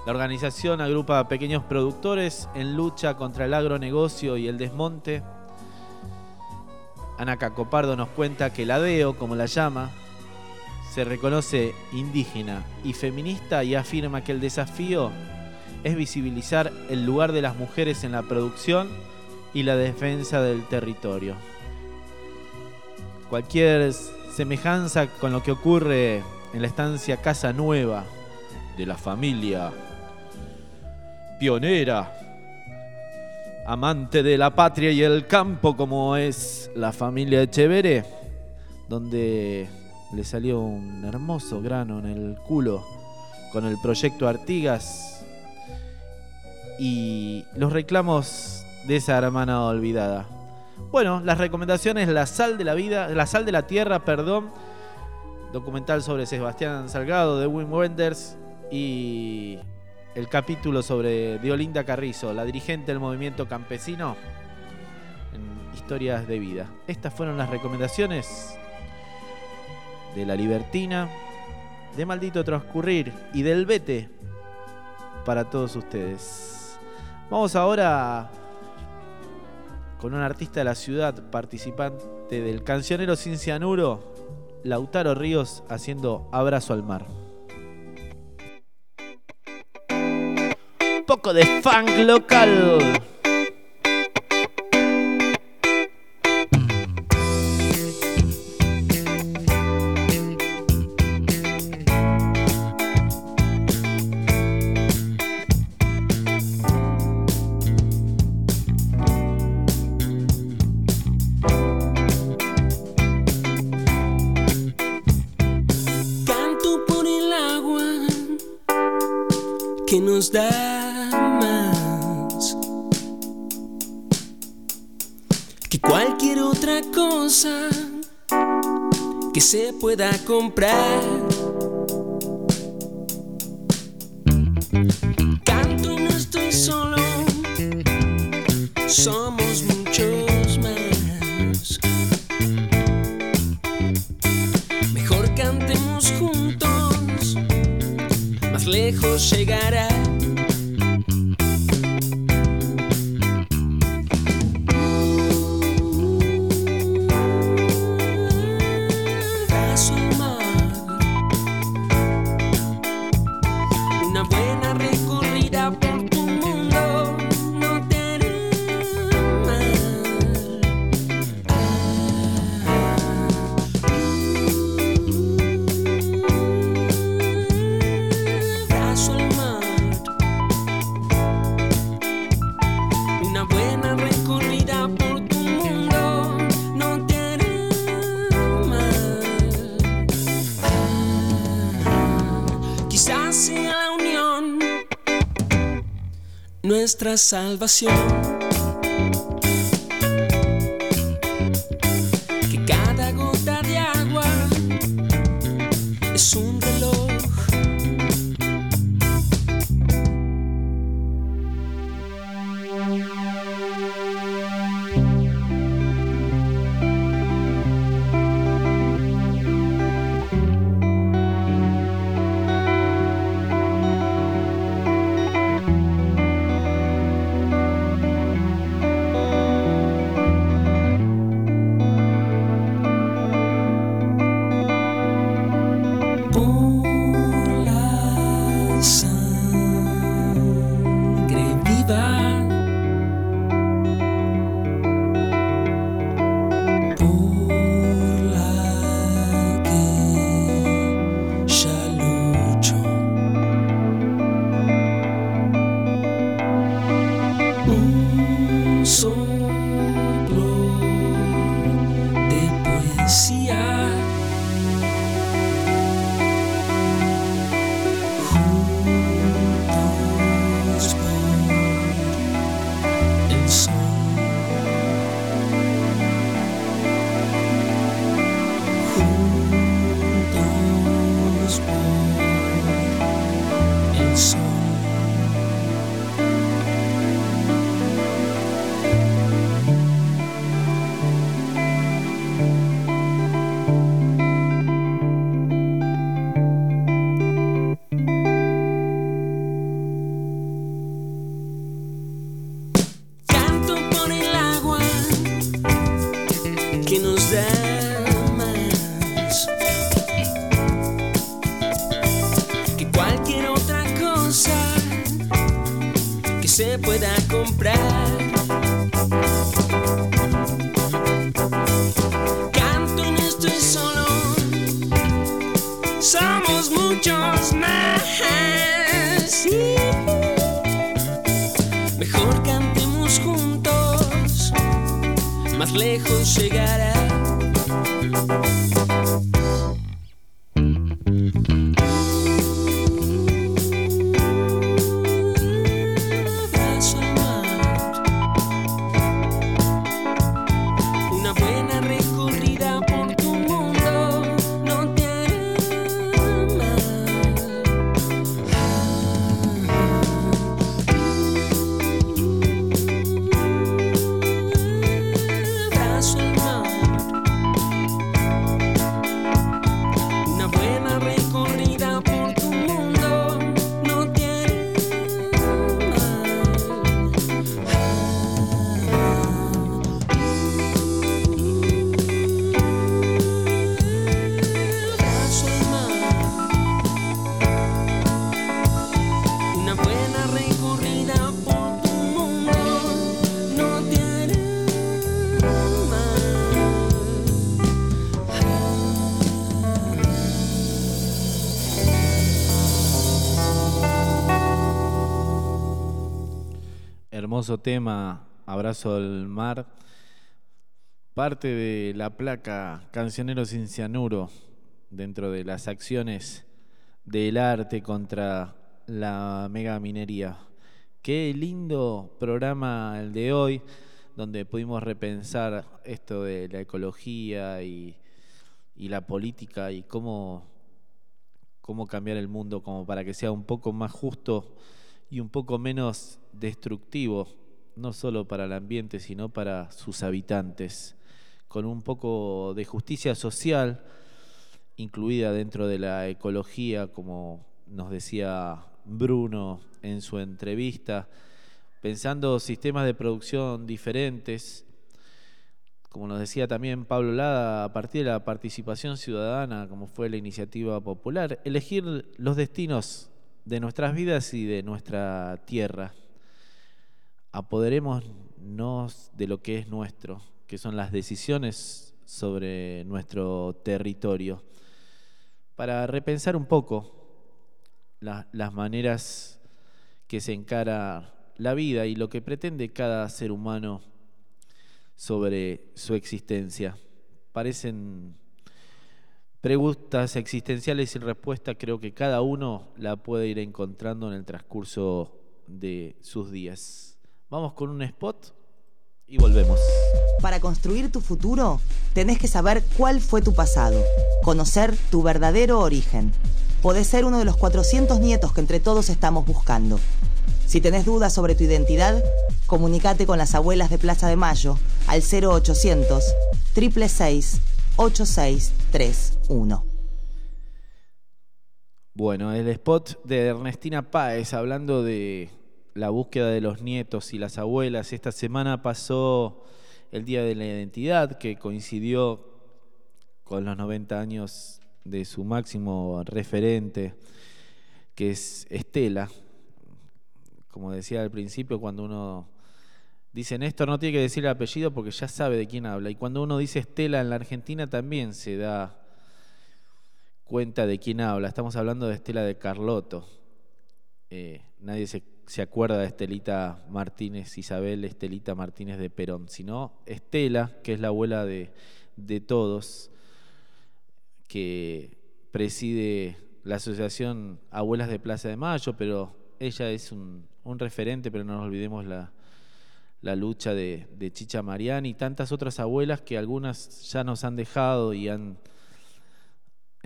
La organización agrupa a pequeños productores en lucha contra el agronegocio y el desmonte. Ana Cacopardo nos cuenta que la DEO, como la llama, se reconoce indígena y feminista y afirma que el desafío es visibilizar el lugar de las mujeres en la producción y la defensa del territorio. Cualquier semejanza con lo que ocurre en la estancia Casa Nueva de la familia pionera, amante de la patria y el campo como es la familia Echevere, donde le salió un hermoso grano en el culo con el proyecto Artigas y los reclamos de esa hermana olvidada. Bueno, las recomendaciones La sal de la vida, La sal de la tierra, perdón, documental sobre Sebastián Salgado de Wim Wenders y el capítulo sobre Diolinda Carrizo, la dirigente del movimiento campesino en historias de vida. Estas fueron las recomendaciones de La Libertina, de Maldito Transcurrir y del Vete para todos ustedes. Vamos ahora con un artista de la ciudad, participante del Cancionero Sin Cianuro, Lautaro Ríos haciendo Abrazo al Mar. poco de funk local. Pueda comprar. Nuestra salvación. Tema, Abrazo al Mar. Parte de la placa Cancionero sin Cianuro dentro de las acciones del arte contra la mega minería. Qué lindo programa el de hoy, donde pudimos repensar esto de la ecología y, y la política y cómo, cómo cambiar el mundo como para que sea un poco más justo y un poco menos destructivo, no solo para el ambiente, sino para sus habitantes, con un poco de justicia social incluida dentro de la ecología, como nos decía Bruno en su entrevista, pensando sistemas de producción diferentes, como nos decía también Pablo Lada, a partir de la participación ciudadana, como fue la iniciativa popular, elegir los destinos de nuestras vidas y de nuestra tierra. Apoderémonos de lo que es nuestro, que son las decisiones sobre nuestro territorio, para repensar un poco la- las maneras que se encara la vida y lo que pretende cada ser humano sobre su existencia. Parecen preguntas existenciales sin respuesta, creo que cada uno la puede ir encontrando en el transcurso de sus días. Vamos con un spot y volvemos. Para construir tu futuro, tenés que saber cuál fue tu pasado, conocer tu verdadero origen. Podés ser uno de los 400 nietos que entre todos estamos buscando. Si tenés dudas sobre tu identidad, comunicate con las abuelas de Plaza de Mayo al 0800 666 8631. Bueno, el spot de Ernestina Páez hablando de la búsqueda de los nietos y las abuelas. Esta semana pasó el Día de la Identidad, que coincidió con los 90 años de su máximo referente, que es Estela. Como decía al principio, cuando uno dice Néstor, no tiene que decir el apellido porque ya sabe de quién habla. Y cuando uno dice Estela en la Argentina también se da cuenta de quién habla. Estamos hablando de Estela de Carlotto. Eh, nadie se, se acuerda de Estelita Martínez, Isabel Estelita Martínez de Perón, sino Estela, que es la abuela de, de todos, que preside la asociación Abuelas de Plaza de Mayo, pero ella es un, un referente, pero no nos olvidemos la, la lucha de, de Chicha Mariani y tantas otras abuelas que algunas ya nos han dejado y han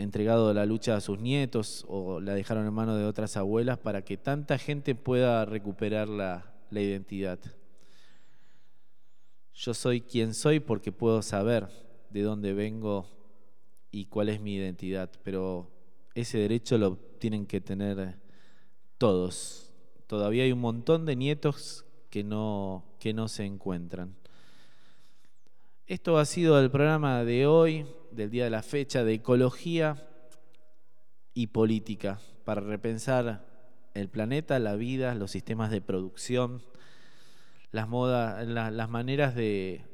entregado la lucha a sus nietos o la dejaron en manos de otras abuelas para que tanta gente pueda recuperar la, identidad. Yo soy quien soy porque puedo saber de dónde vengo y cuál es mi identidad, pero ese derecho lo tienen que tener todos. Todavía hay un montón de nietos que no se encuentran. Esto ha sido el programa de hoy, del día de la fecha, de ecología y política, para repensar el planeta, la vida, los sistemas de producción, las, las maneras de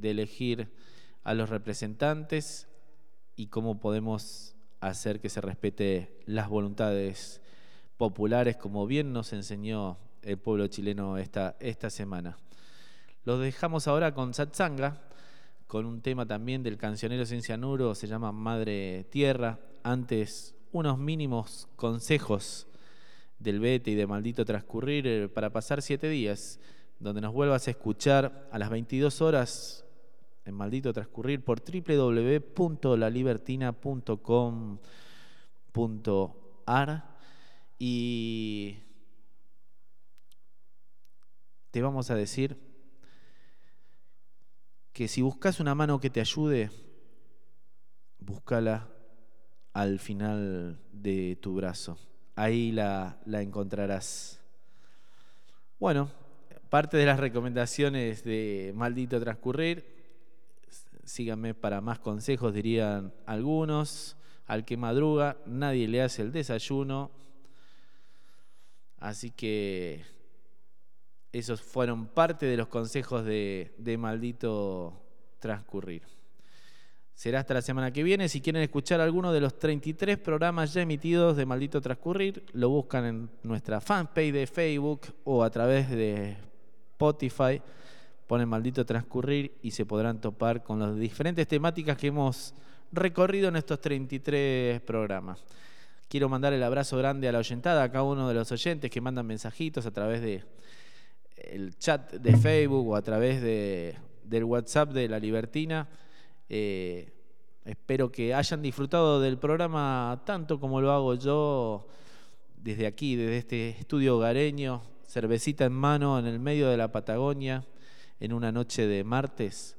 elegir a los representantes y cómo podemos hacer que se respete las voluntades populares, como bien nos enseñó el pueblo chileno esta, esta semana. Los dejamos ahora con Satsanga, con un tema también del cancionero sin cianuro, se llama Madre Tierra. Antes, unos mínimos consejos del Bete y de Maldito Transcurrir eh, para pasar siete días, donde nos vuelvas a escuchar a las 22 horas en Maldito Transcurrir por www.lalibertina.com.ar y te vamos a decir que si buscas una mano que te ayude, búscala al final de tu brazo. Ahí la, la encontrarás. Bueno, parte de las recomendaciones de Maldito Transcurrir. Síganme para más consejos, dirían algunos. Al que madruga, nadie le hace el desayuno. Así que esos fueron parte de los consejos de, de Maldito Transcurrir. Será hasta la semana que viene. Si quieren escuchar alguno de los 33 programas ya emitidos de Maldito Transcurrir, lo buscan en nuestra fanpage de Facebook o a través de Spotify. Ponen Maldito Transcurrir y se podrán topar con las diferentes temáticas que hemos recorrido en estos 33 programas. Quiero mandar el abrazo grande a la oyentada, a cada uno de los oyentes que mandan mensajitos a través de el chat de Facebook o a través de, del WhatsApp de La Libertina. Eh, espero que hayan disfrutado del programa tanto como lo hago yo desde aquí, desde este estudio hogareño, cervecita en mano en el medio de la Patagonia, en una noche de martes,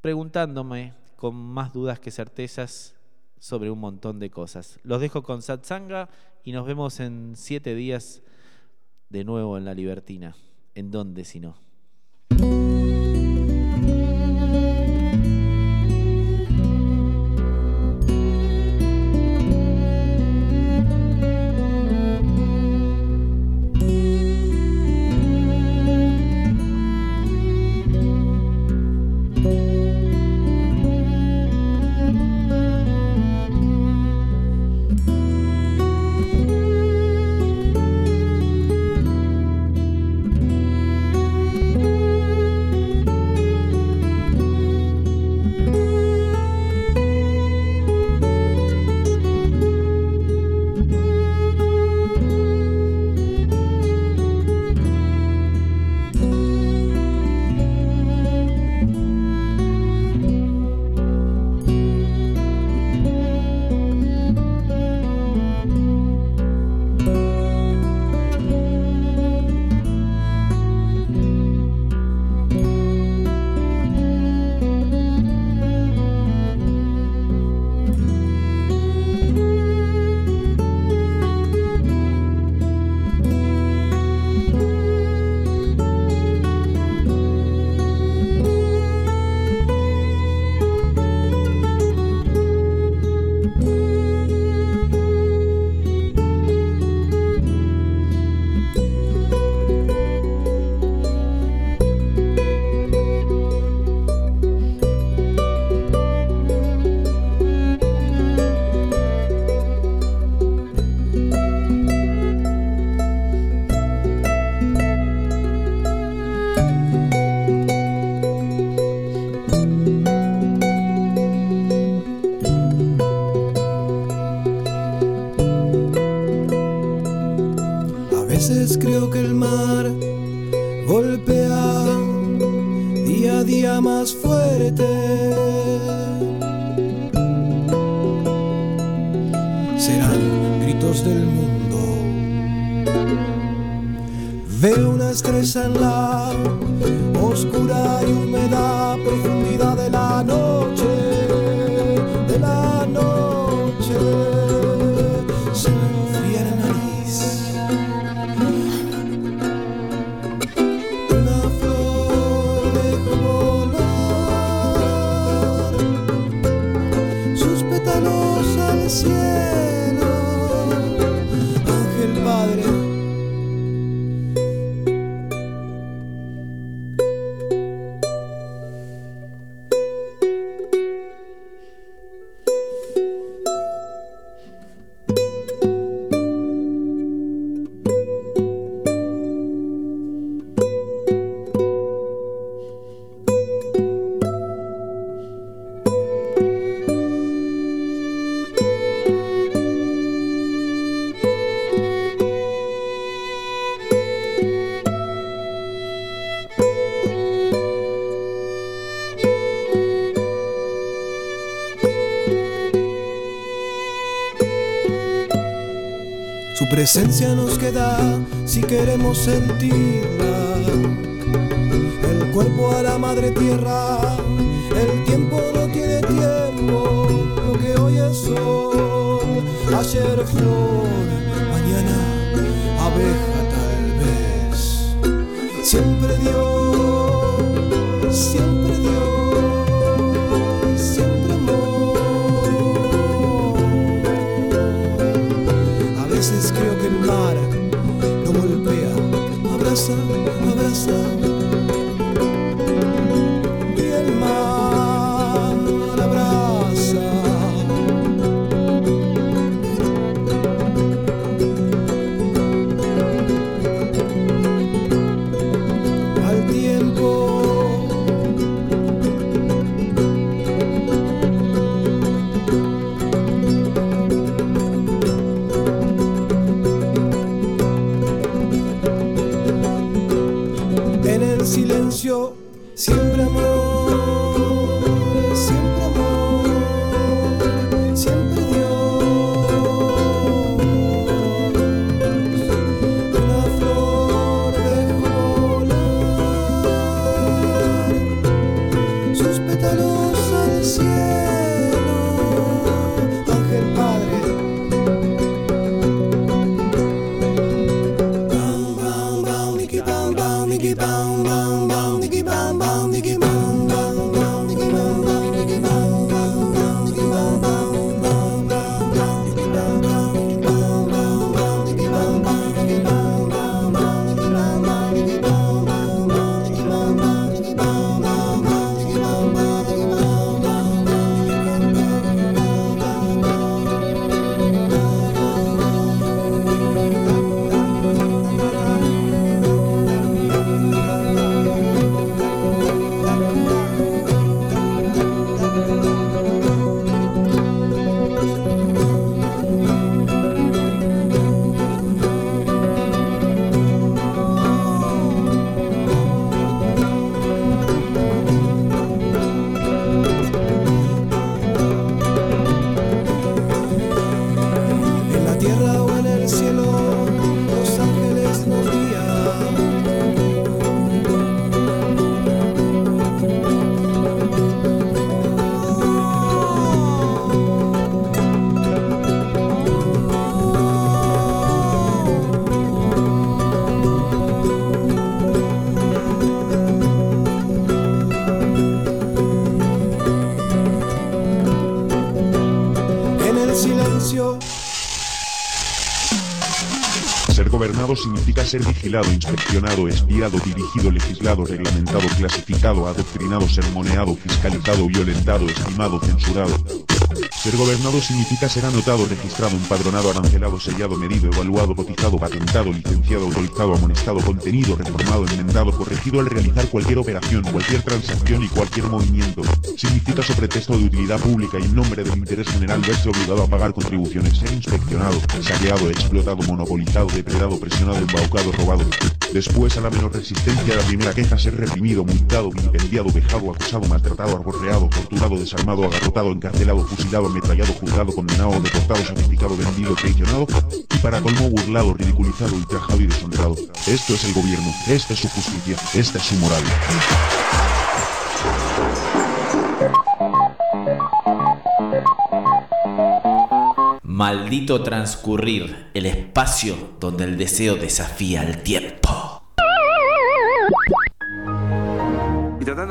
preguntándome con más dudas que certezas sobre un montón de cosas. Los dejo con Satsanga y nos vemos en siete días de nuevo en La Libertina. ¿En dónde si no? Su presencia nos queda si queremos sentirla. El cuerpo a la madre tierra, el tiempo no tiene tiempo. Lo que hoy es sol, ayer flor, mañana abeja tal vez. Siempre Dios, abraça, abraça. Ser vigilado, inspeccionado, espiado, dirigido, legislado, reglamentado, clasificado, adoctrinado, sermoneado, fiscalizado, violentado, estimado, censurado. Ser gobernado significa ser anotado, registrado, empadronado, arancelado, sellado, medido, evaluado, cotizado, patentado, licenciado, autorizado, amonestado, contenido, reformado, enmendado, corregido al realizar cualquier operación, cualquier transacción y cualquier movimiento. Significa sobre texto de utilidad pública y en nombre del interés general verse obligado a pagar contribuciones, ser inspeccionado, saqueado, explotado, monopolizado, depredado, presionado, embaucado, robado. Después, a la menor resistencia, a la primera queja, ser reprimido, multado, vilipendiado, vejado, acusado, maltratado, arborreado, torturado, desarmado, agarrotado, encarcelado, fusilado, ametrallado, juzgado, condenado, deportado, sacrificado, vendido, traicionado y para colmo burlado, ridiculizado, ultrajado y deshonrado. Esto es el gobierno, esta es su justicia, esta es su moral. Maldito transcurrir, el espacio donde el deseo desafía al tiempo.